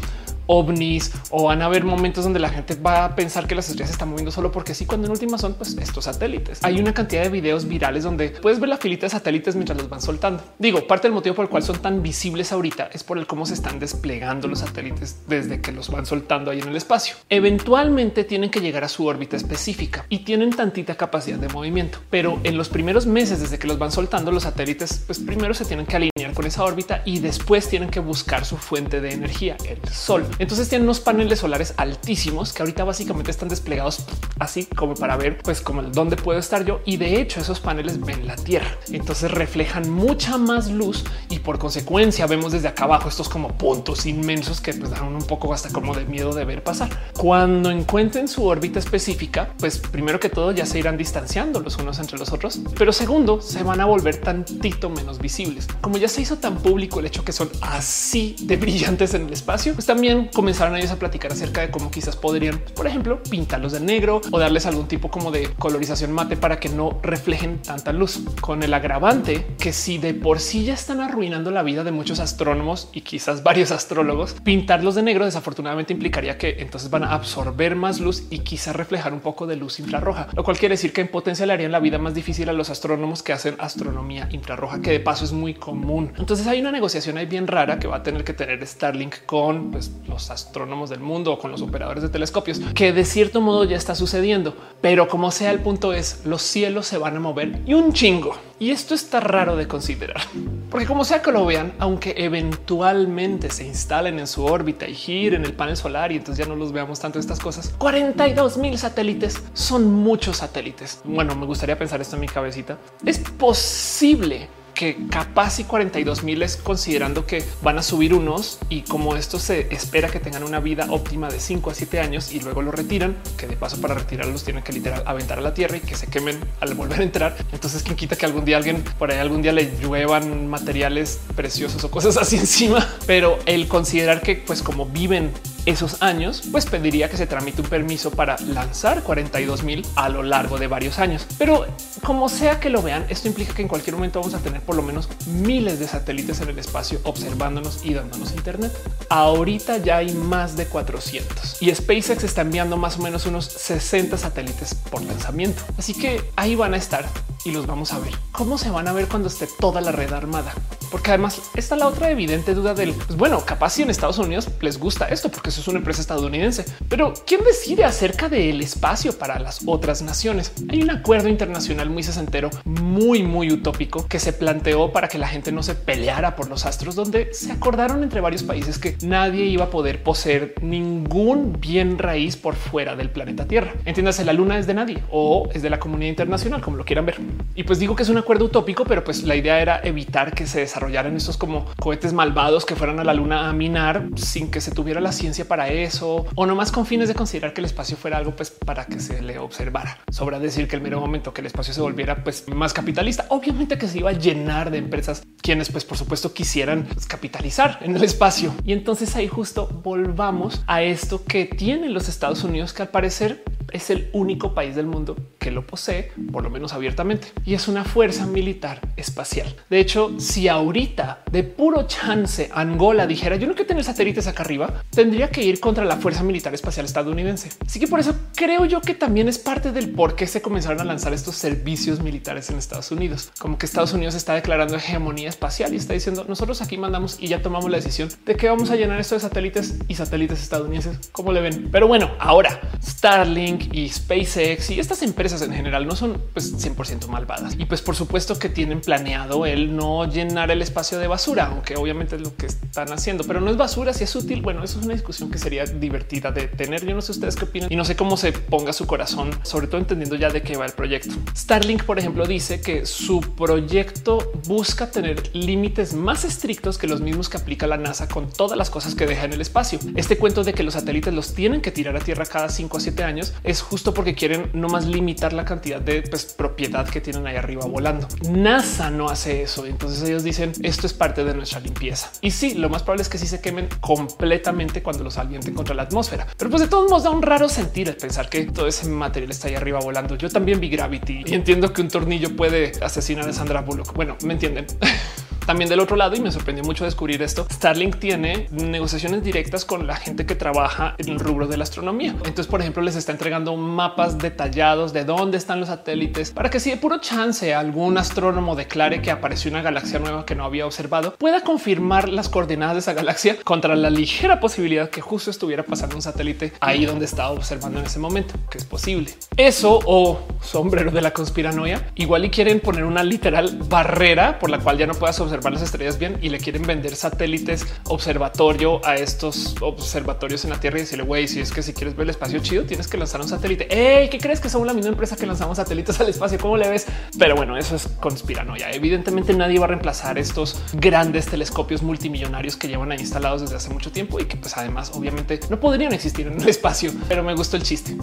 ovnis o van a haber momentos donde la gente va a pensar que las estrellas se están moviendo solo porque sí, cuando en última son pues estos satélites. Hay una cantidad de videos virales donde puedes ver la filita de satélites mientras los van soltando. Digo, parte del motivo por el cual son tan visibles ahorita es por el cómo se están desplegando los satélites desde que los van soltando ahí en el espacio. Eventualmente tienen que llegar a su órbita específica y tienen tantita capacidad de movimiento, pero en los primeros meses desde que los van soltando los satélites, pues primero se tienen que alinear con esa órbita y después tienen que buscar su fuente de energía, el sol. Entonces tienen unos paneles solares altísimos que ahorita básicamente están desplegados así como para ver pues como dónde puedo estar yo. Y de hecho esos paneles ven la Tierra. Entonces reflejan mucha más luz y por consecuencia vemos desde acá abajo estos como puntos inmensos que pues dan un poco hasta como de miedo de ver pasar. Cuando encuentren su órbita específica, pues primero que todo ya se irán distanciando los unos entre los otros, pero segundo se van a volver tantito menos visibles. Como ya se hizo tan público el hecho que son así de brillantes en el espacio, pues también comenzaron ellos a platicar acerca de cómo quizás podrían, por ejemplo, pintarlos de negro o darles algún tipo como de colorización mate para que no reflejen tanta luz. Con el agravante que si de por sí ya están arruinando la vida de muchos astrónomos y quizás varios astrólogos, pintarlos de negro desafortunadamente implicaría que entonces van a absorber más luz y quizás reflejar un poco de luz infrarroja, lo cual quiere decir que en potencia le harían la vida más difícil a los astrónomos que hacen astronomía infrarroja, que de paso es muy común. Entonces hay una negociación ahí bien rara que va a tener que tener Starlink con pues, los astrónomos del mundo o con los operadores de telescopios, que de cierto modo ya está sucediendo. Pero como sea, el punto es los cielos se van a mover y un chingo. Y esto está raro de considerar, porque como sea que lo vean, aunque eventualmente se instalen en su órbita y giren el panel solar y entonces ya no los veamos tanto estas cosas, 42 mil satélites son muchos satélites. Bueno, me gustaría pensar esto en mi cabecita. Es posible que capaz y 42 mil es considerando que van a subir unos y como esto se espera que tengan una vida óptima de 5 a 7 años y luego lo retiran, que de paso para retirarlos tienen que literal aventar a la tierra y que se quemen al volver a entrar. Entonces, quien quita que algún día alguien por ahí algún día le lluevan materiales preciosos o cosas así encima, pero el considerar que pues como viven esos años, pues pediría que se tramite un permiso para lanzar 42 mil a lo largo de varios años. Pero como sea que lo vean, esto implica que en cualquier momento vamos a tener por lo menos miles de satélites en el espacio observándonos y dándonos Internet. Ahorita ya hay más de 400 y SpaceX está enviando más o menos unos 60 satélites por lanzamiento. Así que ahí van a estar y los vamos a ver. ¿Cómo se van a ver cuando esté toda la red armada? Porque además está la otra evidente duda del, pues bueno, capaz si en Estados Unidos les gusta esto porque eso es una empresa estadounidense, pero ¿quién decide acerca del espacio para las otras naciones? Hay un acuerdo internacional muy sesentero, muy, muy utópico que se planteó para que la gente no se peleara por los astros, donde se acordaron entre varios países que nadie iba a poder poseer ningún bien raíz por fuera del planeta Tierra. Entiéndase, la luna es de nadie o es de la comunidad internacional, como lo quieran ver. Y pues digo que es un acuerdo utópico, pero pues la idea era evitar que se desarrollaran estos como cohetes malvados que fueran a la luna a minar sin que se tuviera la ciencia para eso o no más con fines de considerar que el espacio fuera algo pues para que se le observara. Sobra decir que el mero momento que el espacio se volviera pues más capitalista, obviamente que se iba a llenar de empresas quienes pues por supuesto quisieran pues, capitalizar en el espacio. Y entonces ahí justo volvamos a esto que tienen los Estados Unidos que al parecer es el único país del mundo que lo posee, por lo menos abiertamente, y es una fuerza militar espacial. De hecho, si ahorita de puro chance Angola dijera yo no quiero tener satélites acá arriba, tendría que ir contra la Fuerza Militar Espacial estadounidense. Así que por eso creo yo que también es parte del por qué se comenzaron a lanzar estos servicios militares en Estados Unidos. Como que Estados Unidos está declarando hegemonía espacial y está diciendo nosotros aquí mandamos y ya tomamos la decisión de que vamos a llenar esto de satélites y satélites estadounidenses. ¿Cómo le ven? Pero bueno, ahora Starlink y SpaceX y estas empresas en general no son pues 100% malvadas. Y pues por supuesto que tienen planeado el no llenar el espacio de basura, aunque obviamente es lo que están haciendo, pero no es basura, si es útil. Bueno, eso es una discusión que sería divertida de tener. Yo no sé ustedes qué opinan y no sé cómo se ponga su corazón, sobre todo entendiendo ya de qué va el proyecto. Starlink, por ejemplo, dice que su proyecto busca tener límites más estrictos que los mismos que aplica la NASA con todas las cosas que deja en el espacio. Este cuento de que los satélites los tienen que tirar a tierra cada 5 a 7 años es justo porque quieren no más limitar la cantidad de pues, propiedad que tienen ahí arriba volando. NASA no hace eso. Entonces ellos dicen esto es parte de nuestra limpieza. Y sí, lo más probable es que sí se quemen completamente cuando los avienten contra la atmósfera. Pero pues de todos modos da un raro sentir el pensar que todo ese material está ahí arriba volando. Yo también vi Gravity y entiendo que un tornillo puede asesinar a Sandra Bullock. Bueno, me entienden. También del otro lado, y me sorprendió mucho descubrir esto, Starlink tiene negociaciones directas con la gente que trabaja en el rubro de la astronomía. Entonces, por ejemplo, les está entregando mapas detallados de dónde están los satélites para que si de puro chance algún astrónomo declare que apareció una galaxia nueva que no había observado, pueda confirmar las coordenadas de esa galaxia contra la ligera posibilidad que justo estuviera pasando un satélite ahí donde estaba observando en ese momento, que es posible. Eso o sombrero de la conspiranoia, igual y quieren poner una literal barrera por la cual ya no puedas observar las estrellas bien y le quieren vender satélites observatorio a estos observatorios en la Tierra y decirle, güey, si es que si quieres ver el espacio chido, tienes que lanzar un satélite. Hey, ¿qué crees que somos la misma empresa que lanzamos satélites al espacio? ¿Cómo le ves? Pero bueno, eso es conspiranoia. Evidentemente nadie va a reemplazar estos grandes telescopios multimillonarios que llevan ahí instalados desde hace mucho tiempo y que pues además obviamente no podrían existir en el espacio, pero me gustó el chiste.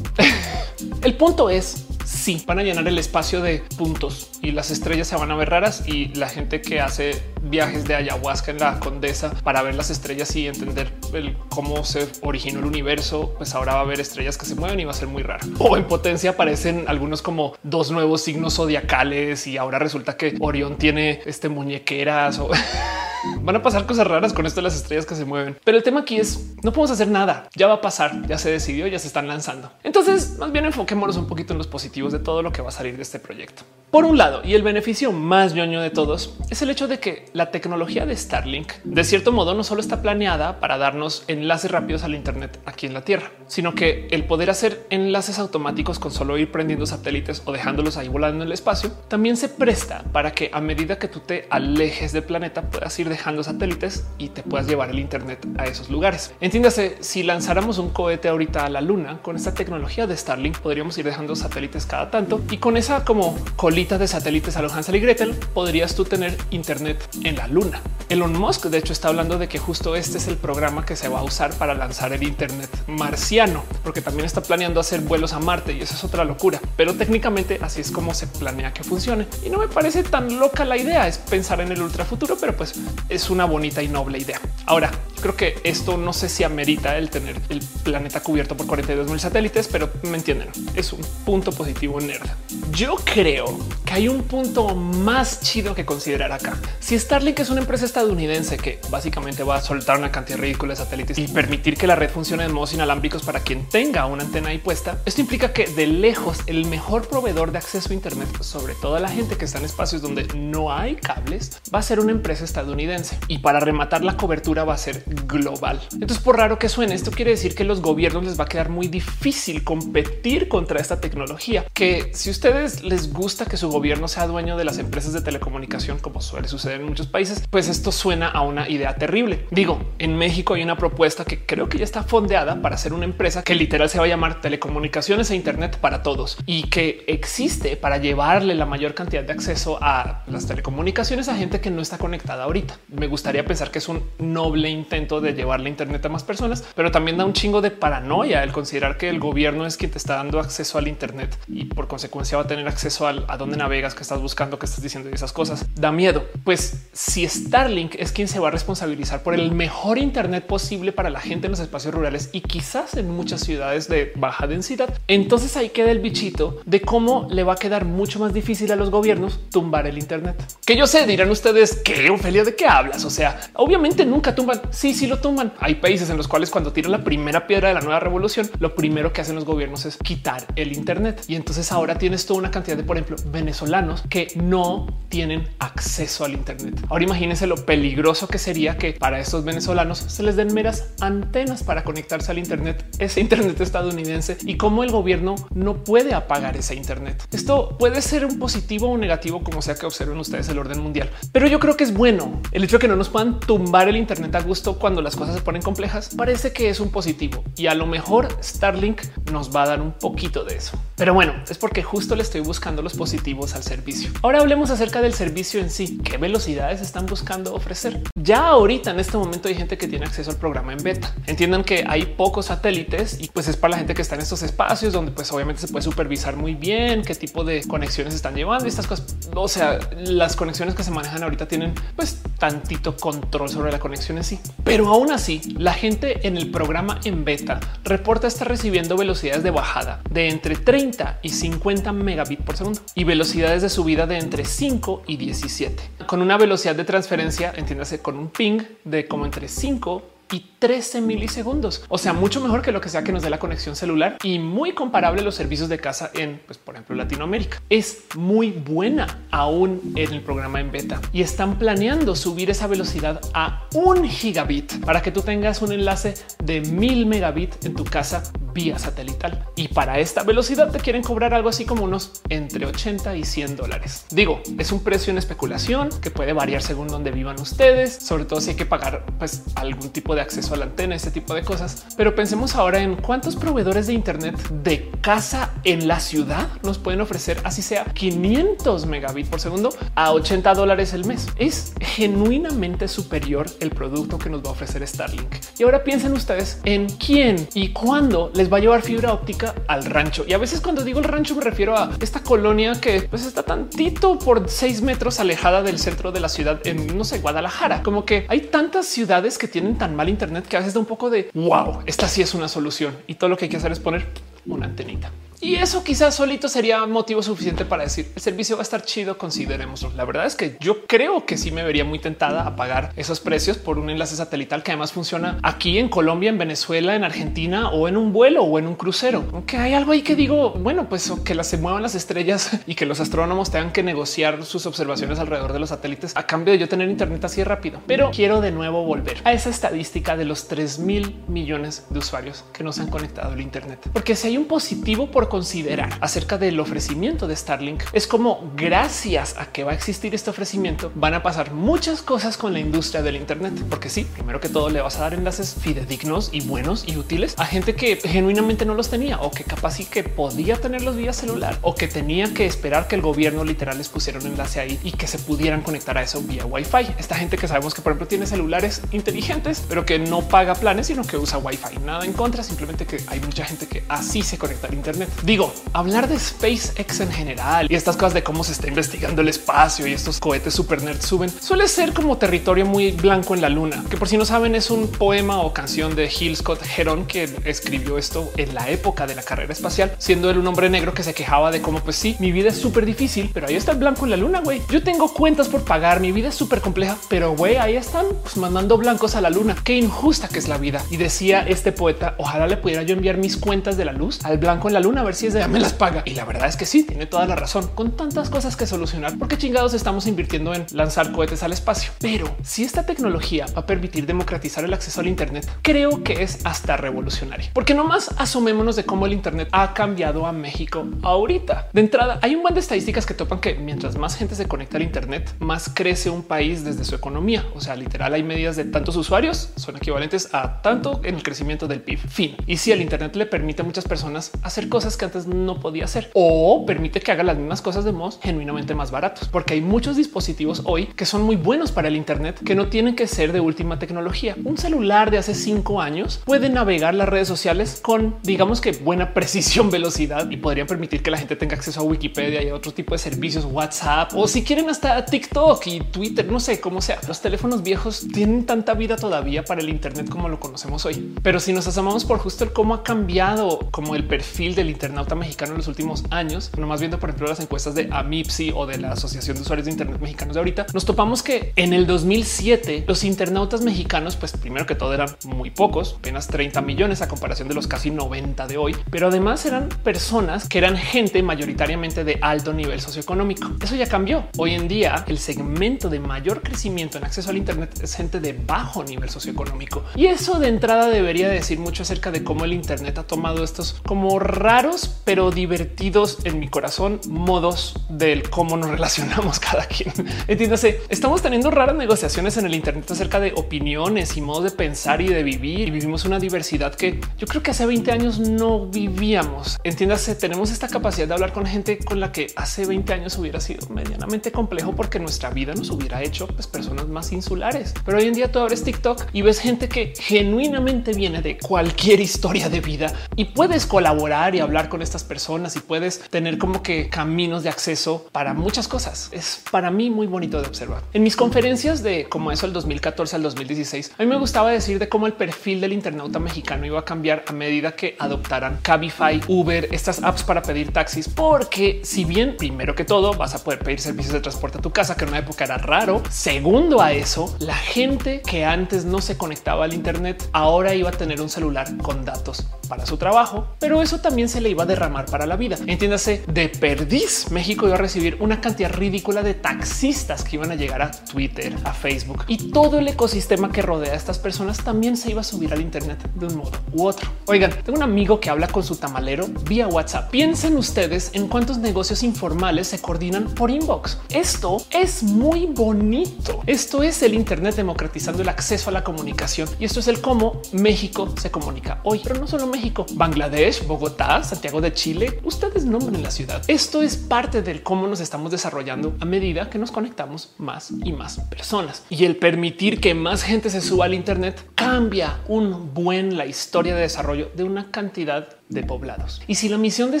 el punto es sí van a llenar el espacio de puntos y las estrellas se van a ver raras y la gente que hace viajes de ayahuasca en la condesa para ver las estrellas y entender el cómo se originó el universo, pues ahora va a haber estrellas que se mueven y va a ser muy raro. O en potencia aparecen algunos como dos nuevos signos zodiacales y ahora resulta que Orión tiene este muñequeras o Van a pasar cosas raras con esto de las estrellas que se mueven. Pero el tema aquí es no podemos hacer nada. Ya va a pasar, ya se decidió, ya se están lanzando. Entonces, más bien enfoquémonos un poquito en los positivos de todo lo que va a salir de este proyecto. Por un lado, y el beneficio más ñoño de todos es el hecho de que la tecnología de Starlink, de cierto modo, no solo está planeada para darnos enlaces rápidos al Internet aquí en la Tierra, sino que el poder hacer enlaces automáticos con solo ir prendiendo satélites o dejándolos ahí volando en el espacio también se presta para que a medida que tú te alejes del planeta puedas ir dejando satélites y te puedas llevar el Internet a esos lugares. Entiéndase, si lanzáramos un cohete ahorita a la Luna con esta tecnología de Starlink, podríamos ir dejando satélites cada tanto y con esa como colita de satélites a lo Hansel y Gretel podrías tú tener Internet en la Luna. Elon Musk, de hecho, está hablando de que justo este es el programa que se va a usar para lanzar el Internet marciano, porque también está planeando hacer vuelos a Marte y eso es otra locura. Pero técnicamente así es como se planea que funcione y no me parece tan loca la idea. Es pensar en el ultra futuro, pero pues es una bonita y noble idea. Ahora creo que esto no sé si amerita el tener el planeta cubierto por 42 mil satélites, pero me entienden. Es un punto positivo nerd. Yo creo que hay un punto más chido que considerar acá. Si Starlink es una empresa estadounidense que básicamente va a soltar una cantidad ridícula de satélites y permitir que la red funcione en modos inalámbricos para quien tenga una antena ahí puesta, esto implica que de lejos el mejor proveedor de acceso a Internet, sobre toda la gente que está en espacios donde no hay cables, va a ser una empresa estadounidense y para rematar la cobertura va a ser global. Entonces, por raro que suene, esto quiere decir que los gobiernos les va a quedar muy difícil competir contra esta tecnología que si ustedes les gusta que su gobierno sea dueño de las empresas de telecomunicación, como suele suceder en muchos países, pues esto suena a una idea terrible. Digo, en México hay una propuesta que creo que ya está fondeada para hacer una empresa que literal se va a llamar telecomunicaciones e Internet para todos y que existe para llevarle la mayor cantidad de acceso a las telecomunicaciones a gente que no está conectada ahorita. Me gustaría pensar que es un noble intento de llevarle Internet a más personas, pero también da un chingo de paranoia el considerar que el gobierno es quien te está dando acceso al Internet y por consecuencia va a tener acceso a, a dónde navegas, qué estás buscando, qué estás diciendo y esas cosas. Da miedo. Pues si Starlink es quien se va a responsabilizar por el mejor Internet posible para la gente en los espacios rurales y quizás en muchas ciudades de baja densidad, entonces ahí queda el bichito de cómo le va a quedar mucho más difícil a los gobiernos tumbar el Internet. Que yo sé, dirán ustedes que Ofelia, de qué hablas? O sea, obviamente nunca tumban. Sí, sí lo tumban. Hay países en los cuales cuando tiran la primera piedra de la nueva revolución, lo primero que hacen los gobiernos es quitar el Internet. Y entonces ahora tienes toda una cantidad de, por ejemplo, venezolanos que no tienen acceso al Internet. Ahora imagínense lo peligroso que sería que para estos venezolanos se les den meras antenas para conectarse al Internet, ese Internet estadounidense y cómo el gobierno no puede apagar ese Internet. Esto puede ser un positivo o negativo, como sea que observen ustedes el orden mundial, pero yo creo que es bueno el hecho de que no nos puedan tumbar el Internet a gusto cuando las cosas se ponen complejas. Parece que es un positivo y a lo mejor Starlink nos va a dar un poquito de eso. Pero bueno, es porque justo le estoy buscando los positivos al servicio. Ahora hablemos acerca del servicio en sí. ¿Qué velocidades están buscando ofrecer? Ya ahorita en este momento hay gente que tiene acceso al programa en beta. Entiendan que hay pocos satélites y pues es para la gente que está en estos espacios donde pues obviamente se puede supervisar muy bien qué tipo de conexiones están llevando estas cosas. O sea, las conexiones que se manejan ahorita tienen pues tantito control sobre la conexión en sí. Pero aún así, la gente en el programa en beta reporta estar recibiendo velocidades de bajada de entre 30 y 50 megabits por segundo y velocidades de subida de entre 5 y 17 con una velocidad de transferencia, entiéndase con un ping de como entre 5 y 13 milisegundos. O sea, mucho mejor que lo que sea que nos dé la conexión celular y muy comparable a los servicios de casa en, pues, por ejemplo, Latinoamérica. Es muy buena aún en el programa en beta y están planeando subir esa velocidad a un gigabit para que tú tengas un enlace de mil megabit en tu casa vía satelital. Y para esta velocidad te quieren cobrar algo así como unos entre 80 y 100 dólares. Digo, es un precio en especulación que puede variar según donde vivan ustedes, sobre todo si hay que pagar pues algún tipo de acceso la antena, este tipo de cosas. Pero pensemos ahora en cuántos proveedores de Internet de casa en la ciudad nos pueden ofrecer así sea 500 megabits por segundo a 80 dólares el mes. Es genuinamente superior el producto que nos va a ofrecer Starlink. Y ahora piensen ustedes en quién y cuándo les va a llevar fibra óptica al rancho. Y a veces cuando digo el rancho me refiero a esta colonia que pues está tantito por seis metros alejada del centro de la ciudad en no sé, Guadalajara. Como que hay tantas ciudades que tienen tan mal Internet que a veces da un poco de wow, esta sí es una solución y todo lo que hay que hacer es poner una antenita. Y eso quizás solito sería motivo suficiente para decir el servicio va a estar chido, considerémoslo. La verdad es que yo creo que sí me vería muy tentada a pagar esos precios por un enlace satelital que además funciona aquí en Colombia, en Venezuela, en Argentina o en un vuelo o en un crucero. Aunque hay algo ahí que digo, bueno, pues que las se muevan las estrellas y que los astrónomos tengan que negociar sus observaciones alrededor de los satélites a cambio de yo tener internet así rápido. Pero quiero de nuevo volver a esa estadística de los 3 mil millones de usuarios que nos han conectado al Internet, porque si hay un positivo por considerar acerca del ofrecimiento de Starlink es como gracias a que va a existir este ofrecimiento van a pasar muchas cosas con la industria del Internet. Porque sí, primero que todo le vas a dar enlaces fidedignos y buenos y útiles a gente que genuinamente no los tenía o que capaz sí que podía tenerlos vía celular o que tenía que esperar que el gobierno literal les pusiera un enlace ahí y que se pudieran conectar a eso vía Wi-Fi. Esta gente que sabemos que por ejemplo tiene celulares inteligentes, pero que no paga planes, sino que usa Wi-Fi. Nada en contra, simplemente que hay mucha gente que así se conecta al Internet. Digo, hablar de SpaceX en general y estas cosas de cómo se está investigando el espacio y estos cohetes super nerd suben suele ser como territorio muy blanco en la luna, que por si no saben es un poema o canción de Gil Scott Heron que escribió esto en la época de la carrera espacial, siendo él un hombre negro que se quejaba de cómo pues sí, mi vida es súper difícil, pero ahí está el blanco en la luna, güey. Yo tengo cuentas por pagar, mi vida es súper compleja, pero güey, ahí están pues, mandando blancos a la luna. Qué injusta que es la vida. Y decía este poeta, ojalá le pudiera yo enviar mis cuentas de la luz al blanco en la luna ver si es de me las paga. Y la verdad es que sí, tiene toda la razón con tantas cosas que solucionar, porque chingados estamos invirtiendo en lanzar cohetes al espacio. Pero si esta tecnología va a permitir democratizar el acceso al Internet, creo que es hasta revolucionario, porque nomás asomémonos de cómo el Internet ha cambiado a México ahorita. De entrada, hay un buen de estadísticas que topan que mientras más gente se conecta al Internet, más crece un país desde su economía. O sea, literal, hay medidas de tantos usuarios son equivalentes a tanto en el crecimiento del PIB. Fin. Y si el Internet le permite a muchas personas hacer cosas que antes no podía hacer o permite que haga las mismas cosas de modos genuinamente más baratos, porque hay muchos dispositivos hoy que son muy buenos para el Internet, que no tienen que ser de última tecnología. Un celular de hace cinco años puede navegar las redes sociales con, digamos que buena precisión, velocidad y podría permitir que la gente tenga acceso a Wikipedia y a otro tipo de servicios, WhatsApp o si quieren hasta TikTok y Twitter, no sé cómo sea. Los teléfonos viejos tienen tanta vida todavía para el Internet como lo conocemos hoy. Pero si nos asomamos por justo el cómo ha cambiado como el perfil del internauta mexicano en los últimos años, nomás viendo por ejemplo las encuestas de AMIPSI o de la Asociación de Usuarios de Internet Mexicanos de ahorita, nos topamos que en el 2007 los internautas mexicanos, pues primero que todo eran muy pocos, apenas 30 millones a comparación de los casi 90 de hoy, pero además eran personas que eran gente mayoritariamente de alto nivel socioeconómico. Eso ya cambió. Hoy en día el segmento de mayor crecimiento en acceso al Internet es gente de bajo nivel socioeconómico. Y eso de entrada debería decir mucho acerca de cómo el Internet ha tomado estos como raros pero divertidos en mi corazón modos del cómo nos relacionamos cada quien. Entiéndase, estamos teniendo raras negociaciones en el Internet acerca de opiniones y modos de pensar y de vivir. Y vivimos una diversidad que yo creo que hace 20 años no vivíamos. Entiéndase, tenemos esta capacidad de hablar con gente con la que hace 20 años hubiera sido medianamente complejo porque nuestra vida nos hubiera hecho pues, personas más insulares. Pero hoy en día tú abres TikTok y ves gente que genuinamente viene de cualquier historia de vida y puedes colaborar y hablar con estas personas y puedes tener como que caminos de acceso para muchas cosas. Es para mí muy bonito de observar. En mis conferencias de como eso el 2014 al 2016, a mí me gustaba decir de cómo el perfil del internauta mexicano iba a cambiar a medida que adoptaran Cabify, Uber, estas apps para pedir taxis, porque si bien primero que todo vas a poder pedir servicios de transporte a tu casa, que en una época era raro. Segundo a eso, la gente que antes no se conectaba al Internet ahora iba a tener un celular con datos para su trabajo, pero eso también se le iba a derramar para la vida. Entiéndase, de perdiz, México iba a recibir una cantidad ridícula de taxistas que iban a llegar a Twitter, a Facebook y todo el ecosistema que rodea a estas personas también se iba a subir al Internet de un modo u otro. Oigan, tengo un amigo que habla con su tamalero vía WhatsApp. Piensen ustedes en cuántos negocios informales se coordinan por inbox. Esto es muy bonito. Esto es el Internet democratizando el acceso a la comunicación y esto es el cómo México se comunica hoy, pero no solo México, Bangladesh, Bogotá, Santiago de Chile. Ustedes nombren la ciudad. Esto es parte del cómo nos estamos desarrollando a medida que nos conectamos más y más personas y el permitir que más gente se suba al Internet cambia un buen la historia de desarrollo de una cantidad de poblados. Y si la misión de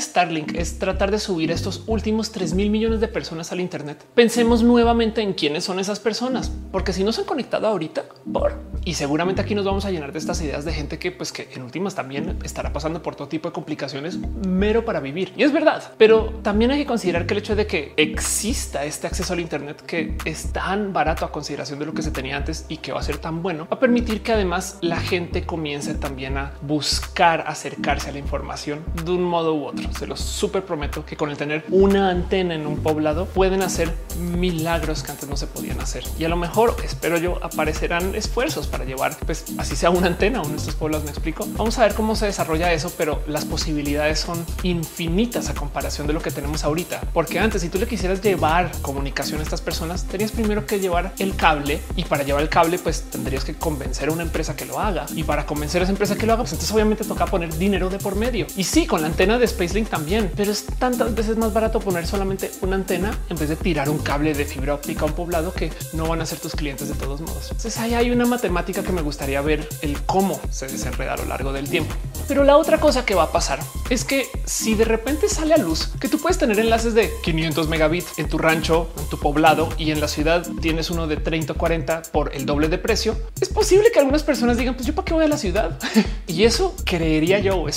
Starlink es tratar de subir estos últimos 3 mil millones de personas al Internet, pensemos nuevamente en quiénes son esas personas, porque si no se han conectado ahorita, por y seguramente aquí nos vamos a llenar de estas ideas de gente que, pues, que en últimas también estará pasando por todo tipo de complicaciones mero para vivir. Y es verdad, pero también hay que considerar que el hecho de que exista este acceso al Internet que es tan barato a consideración de lo que se tenía antes y que va a ser tan bueno, va a permitir que además la gente comience también a buscar acercarse a la información de un modo u otro. Se los súper prometo que con el tener una antena en un poblado pueden hacer milagros que antes no se podían hacer. Y a lo mejor, espero yo, aparecerán esfuerzos para llevar, pues así sea una antena a uno de estos pueblos. Me explico. Vamos a ver cómo se desarrolla eso, pero las posibilidades son infinitas a comparación de lo que tenemos ahorita. Porque antes, si tú le quisieras llevar comunicación a estas personas, tenías primero que llevar el cable y para llevar el cable, pues tendrías que convencer a una empresa que lo haga y para convencer a esa empresa que lo haga, pues entonces obviamente toca poner dinero de por medio. Y sí, con la antena de Spacelink también, pero es tantas veces más barato poner solamente una antena en vez de tirar un cable de fibra óptica a un poblado que no van a ser tus clientes de todos modos. Entonces ahí hay una matemática que me gustaría ver el cómo se desenreda a lo largo del tiempo. Pero la otra cosa que va a pasar es que si de repente sale a luz que tú puedes tener enlaces de 500 megabits en tu rancho, en tu poblado y en la ciudad tienes uno de 30 o 40 por el doble de precio, es posible que algunas personas digan, pues yo para qué voy a la ciudad. y eso creería yo o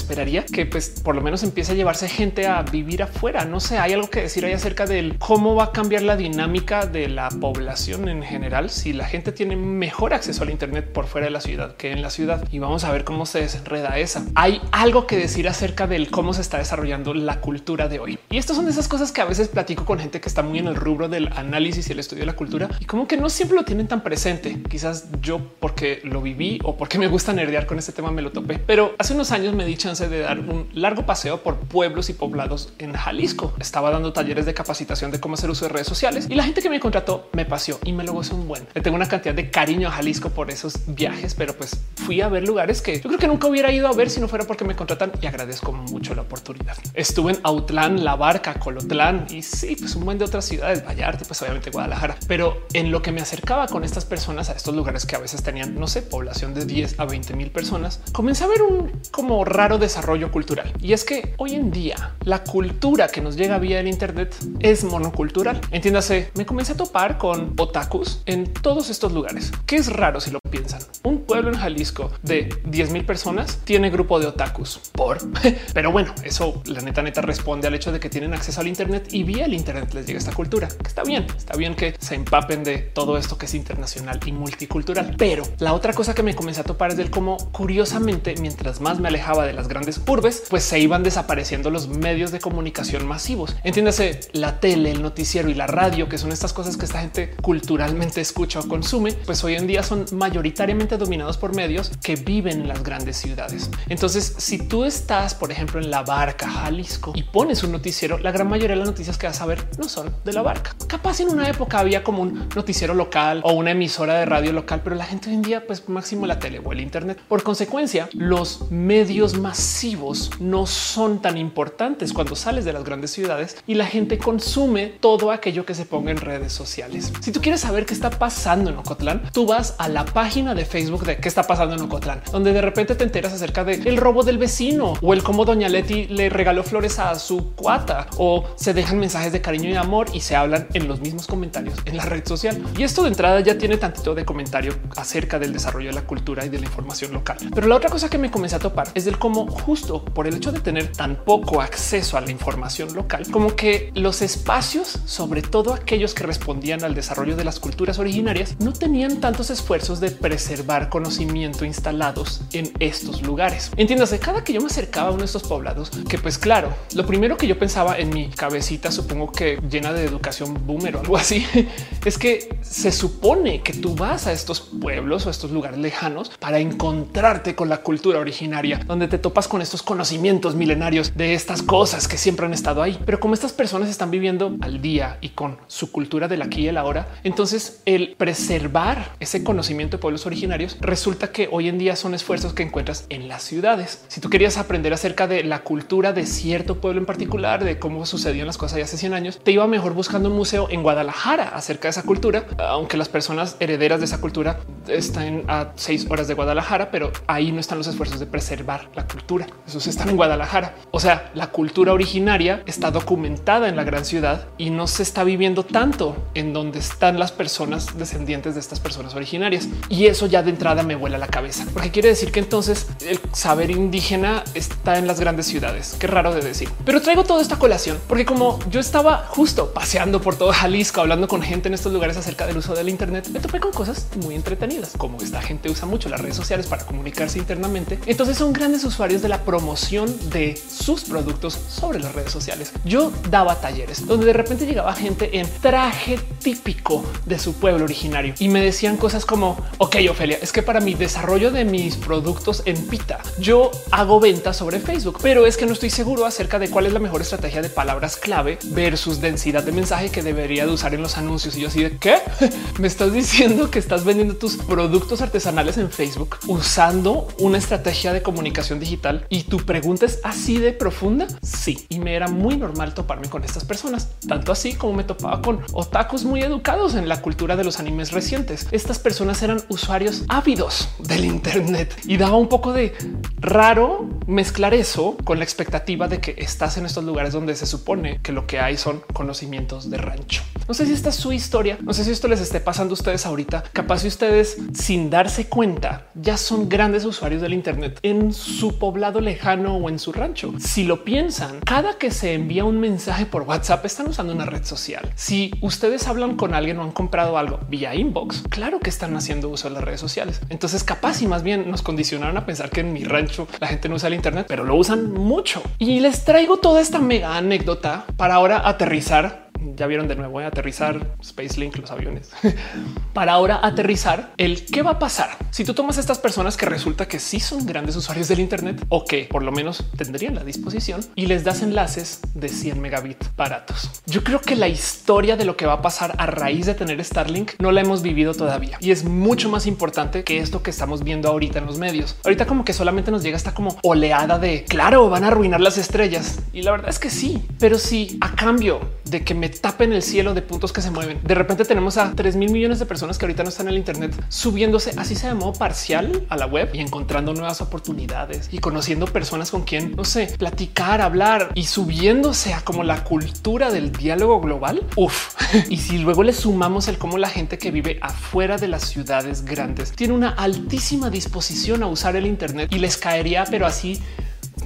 que pues por lo menos empiece a llevarse gente a vivir afuera. No sé, hay algo que decir ahí acerca del cómo va a cambiar la dinámica de la población en general si la gente tiene mejor acceso al Internet por fuera de la ciudad que en la ciudad. Y vamos a ver cómo se desenreda esa. hay algo que decir acerca del cómo se está desarrollando la cultura de hoy. Y estas son de esas cosas que a veces platico con gente que está muy en el rubro del análisis y el estudio de la cultura y como que no siempre lo tienen tan presente. Quizás yo porque lo viví o porque me gusta nerdear con este tema me lo topé, pero hace unos años me di chance de dar un largo paseo por pueblos y poblados en Jalisco. Estaba dando talleres de capacitación de cómo hacer uso de redes sociales y la gente que me contrató me paseó y me lo gozó un buen. Le tengo una cantidad de cariño a Jalisco por esos viajes, pero pues fui a ver lugares que yo creo que nunca hubiera ido a ver si no fuera porque me contratan y agradezco mucho la oportunidad. Estuve en Autlán, La Barca, Colotlán y sí, pues un buen de otras ciudades, Vallarta, pues obviamente Guadalajara. Pero en lo que me acercaba con estas personas a estos lugares que a veces tenían, no sé, población de 10 a 20 mil personas, comencé a ver un como raro desarrollo cultural. Y es que hoy en día la cultura que nos llega vía el Internet es monocultural. Entiéndase, me comencé a topar con otakus en todos estos lugares, que es raro si lo piensan. Un pueblo en Jalisco de 10 mil personas tiene grupo de otakus por, pero bueno, eso la neta neta responde al hecho de que tienen acceso al Internet y vía el Internet les llega esta cultura. Que está bien, está bien que se empapen de todo esto que es internacional y multicultural. Pero la otra cosa que me comencé a topar es del cómo curiosamente, mientras más me alejaba de las grandes urbes, pues se iban desapareciendo los medios de comunicación masivos. Entiéndase la tele, el noticiero y la radio, que son estas cosas que esta gente culturalmente escucha o consume, pues hoy en día son mayoritariamente dominados por medios que viven en las grandes ciudades. Entonces, si tú estás, por ejemplo, en la barca, Jalisco, y pones un noticiero, la gran mayoría de las noticias que vas a ver no son de la barca. Capaz en una época había como un noticiero local o una emisora de radio local, pero la gente hoy en día, pues máximo la tele o el Internet. Por consecuencia, los medios masivos no son tan importantes cuando sales de las grandes ciudades y la gente consume todo aquello que se ponga en redes sociales. Si tú quieres saber qué está pasando en Ocotlán, tú vas a la página de Facebook de qué está pasando en Ocotlán, donde de repente te enteras acerca del robo del vecino o el cómo doña Leti le regaló flores a su cuata o se dejan mensajes de cariño y amor y se hablan en los mismos comentarios en la red social. Y esto de entrada ya tiene tantito de comentario acerca del desarrollo de la cultura y de la información local. Pero la otra cosa que me comencé a topar es del cómo justo por el hecho de tener tan poco acceso a la información local, como que los espacios, sobre todo aquellos que respondían al desarrollo de las culturas originarias, no tenían tantos esfuerzos de preservar conocimiento instalados en estos lugares. Entiéndase, cada que yo me acercaba a uno de estos poblados, que pues claro, lo primero que yo pensaba en mi cabecita, supongo que llena de educación boomer o algo así, es que se supone que tú vas a estos pueblos o estos lugares lejanos para encontrarte con la cultura originaria, donde te topas con estos conocimientos milenarios de estas cosas que siempre han estado ahí. Pero como estas personas están viviendo al día y con su cultura del aquí y el ahora, entonces el preservar ese conocimiento de pueblos originarios resulta que hoy en día son esfuerzos que encuentras en las ciudades. Si tú querías aprender acerca de la cultura de cierto pueblo en particular, de cómo sucedían las cosas hace 100 años, te iba mejor buscando un museo en Guadalajara acerca de esa cultura, aunque las personas herederas de esa cultura están a seis horas de Guadalajara, pero ahí no están los esfuerzos de preservar la cultura. Esos están en Guadalajara. O sea, la cultura originaria está documentada en la gran ciudad y no se está viviendo tanto en donde están las personas descendientes de estas personas originarias. Y eso ya de entrada me vuela la cabeza, porque quiere decir que entonces el saber indígena está en las grandes ciudades. Qué raro de decir, pero traigo toda esta colación porque como yo estaba justo paseando por todo Jalisco, hablando con gente en estos lugares acerca del uso del Internet, me topé con cosas muy entretenidas, como esta gente usa mucho las redes sociales para comunicarse internamente. Entonces son grandes usuarios de la promoción de sus productos sobre las redes sociales. Yo daba talleres donde de repente llegaba gente en traje típico de su pueblo originario y me decían cosas como, ok, Ofelia, es que para mi desarrollo de mis productos en Pita, yo hago ventas sobre Facebook, pero es que no estoy seguro acerca de cuál es la mejor estrategia de palabras clave versus densidad de mensaje que debería de usar en los anuncios. Y yo así de qué me estás diciendo que estás vendiendo tus productos artesanales en Facebook usando una estrategia de comunicación digital y tu pregunta es así de profunda. Sí, y me era muy normal toparme con estas personas, tanto así como me topaba con otakus muy educados en la cultura de los animes recientes. Estas personas eran usuarios ávidos del Internet y daba un poco de raro mezclar eso con la expectativa de que estás en estos lugares donde se supone que lo que hay son conocimientos de rancho. No sé si esta es su historia, no sé si esto les esté pasando a ustedes ahorita. Capaz si ustedes sin darse cuenta ya son grandes usuarios del Internet en su poblado lejano o en su rancho. Si lo piensan, cada que se envía un mensaje por WhatsApp están usando una red social. Si ustedes hablan con alguien o han comprado algo vía inbox, claro que están haciendo uso de las redes sociales. Entonces capaz y más bien nos condicionaron a pensar que en mi rancho la gente no usa el Internet, pero lo usan mucho. Y les traigo toda esta mega anécdota para ahora aterrizar ya vieron de nuevo, eh, aterrizar Space Link, los aviones. Para ahora aterrizar el qué va a pasar si tú tomas estas personas que resulta que sí son grandes usuarios del Internet o que por lo menos tendrían la disposición y les das enlaces de 100 megabits baratos. Yo creo que la historia de lo que va a pasar a raíz de tener Starlink no la hemos vivido todavía y es mucho más importante que esto que estamos viendo ahorita en los medios. Ahorita como que solamente nos llega esta como oleada de claro, van a arruinar las estrellas y la verdad es que sí, pero si a cambio de que me tapen el cielo de puntos que se mueven. De repente tenemos a 3 mil millones de personas que ahorita no están en el Internet subiéndose así sea de modo parcial a la web y encontrando nuevas oportunidades y conociendo personas con quien no sé, platicar, hablar y subiéndose a como la cultura del diálogo global. Uf, y si luego le sumamos el cómo la gente que vive afuera de las ciudades grandes tiene una altísima disposición a usar el Internet y les caería, pero así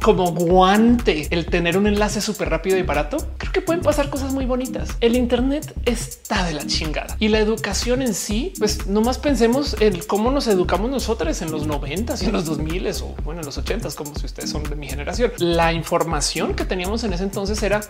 como guante el tener un enlace súper rápido y barato, creo que pueden pasar cosas muy bonitas. El Internet está de la chingada y la educación en sí, pues nomás pensemos en cómo nos educamos nosotros en los 90 y en los 2000 o bueno, en los 80 como si ustedes son de mi generación. La información que teníamos en ese entonces era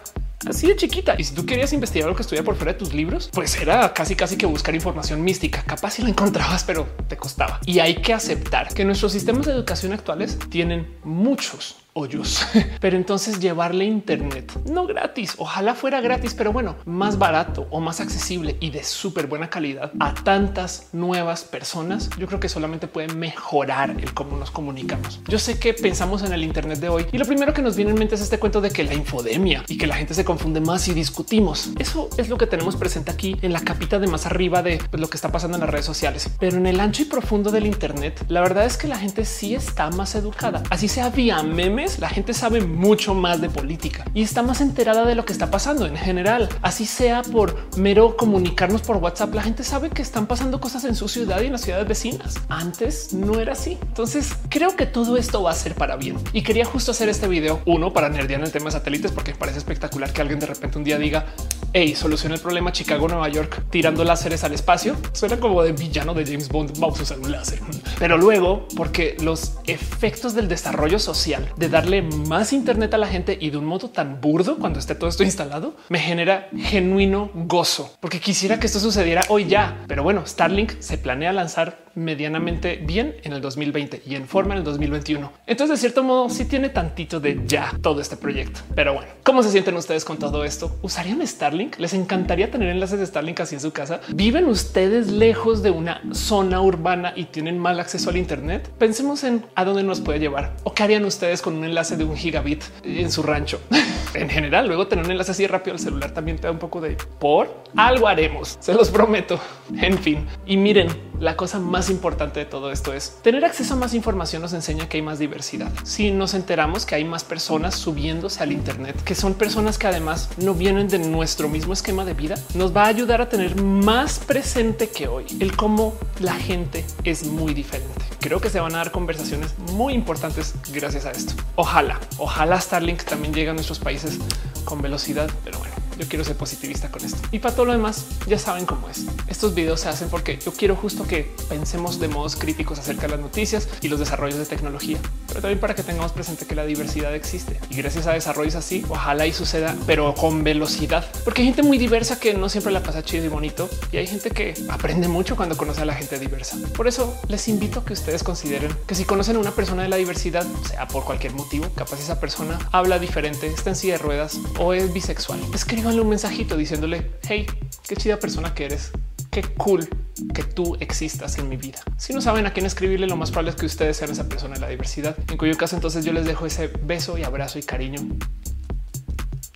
así de chiquita. Y si tú querías investigar lo que estudia por fuera de tus libros, pues era casi casi que buscar información mística. Capaz si la encontrabas, pero te costaba. Y hay que aceptar que nuestros sistemas de educación actuales tienen muchos hoyos. Pero entonces llevarle internet no gratis, ojalá fuera gratis, pero bueno, más barato o más accesible y de súper buena calidad a tantas nuevas personas, yo creo que solamente puede mejorar el cómo nos comunicamos. Yo sé que pensamos en el internet de hoy y lo primero que nos viene en mente es este cuento de que la infodemia y que la gente se confunde más y discutimos. Eso es lo que tenemos presente aquí en la capita de más arriba de lo que está pasando en las redes sociales. Pero en el ancho y profundo del internet, la verdad es que la gente sí está más educada. Así sea vía meme la gente sabe mucho más de política y está más enterada de lo que está pasando en general. Así sea por mero comunicarnos por WhatsApp, la gente sabe que están pasando cosas en su ciudad y en las ciudades vecinas. Antes no era así. Entonces creo que todo esto va a ser para bien y quería justo hacer este video uno para nerdear en el tema de satélites porque me parece espectacular que alguien de repente un día diga hey, soluciona el problema Chicago, Nueva York tirando láseres al espacio. Suena como de villano de James Bond. Vamos a usar un láser, pero luego porque los efectos del desarrollo social de darle más Internet a la gente y de un modo tan burdo cuando esté todo esto instalado me genera genuino gozo porque quisiera que esto sucediera hoy ya. Pero bueno, Starlink se planea lanzar medianamente bien en el 2020 y en forma en el 2021. Entonces, de cierto modo, sí tiene tantito de ya todo este proyecto. Pero bueno, ¿cómo se sienten ustedes con todo esto? ¿Usarían Starlink? ¿Les encantaría tener enlaces de Starlink así en su casa? ¿Viven ustedes lejos de una zona urbana y tienen mal acceso al Internet? Pensemos en a dónde nos puede llevar o qué harían ustedes con un enlace de un gigabit en su rancho. en general, luego tener un enlace así rápido al celular también te da un poco de por algo haremos. Se los prometo. En fin, y miren, la cosa más importante de todo esto es tener acceso a más información nos enseña que hay más diversidad. Si nos enteramos que hay más personas subiéndose al Internet, que son personas que además no vienen de nuestro mismo esquema de vida, nos va a ayudar a tener más presente que hoy el cómo la gente es muy diferente. Creo que se van a dar conversaciones muy importantes gracias a esto. Ojalá, ojalá Starlink también llegue a nuestros países con velocidad, pero bueno yo quiero ser positivista con esto. Y para todo lo demás, ya saben cómo es. Estos videos se hacen porque yo quiero justo que pensemos de modos críticos acerca de las noticias y los desarrollos de tecnología, pero también para que tengamos presente que la diversidad existe. Y gracias a desarrollos así, ojalá y suceda, pero con velocidad, porque hay gente muy diversa que no siempre la pasa chido y bonito y hay gente que aprende mucho cuando conoce a la gente diversa. Por eso les invito a que ustedes consideren que si conocen a una persona de la diversidad, sea por cualquier motivo, capaz esa persona habla diferente, está en silla de ruedas o es bisexual, escriban un mensajito diciéndole hey, qué chida persona que eres. Qué cool que tú existas en mi vida. Si no saben a quién escribirle, lo más probable es que ustedes sean esa persona de la diversidad, en cuyo caso entonces yo les dejo ese beso y abrazo y cariño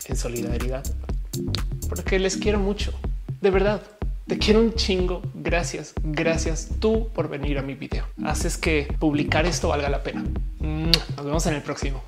en solidaridad, porque les quiero mucho. De verdad, te quiero un chingo. Gracias, gracias tú por venir a mi video. Haces que publicar esto valga la pena. Nos vemos en el próximo.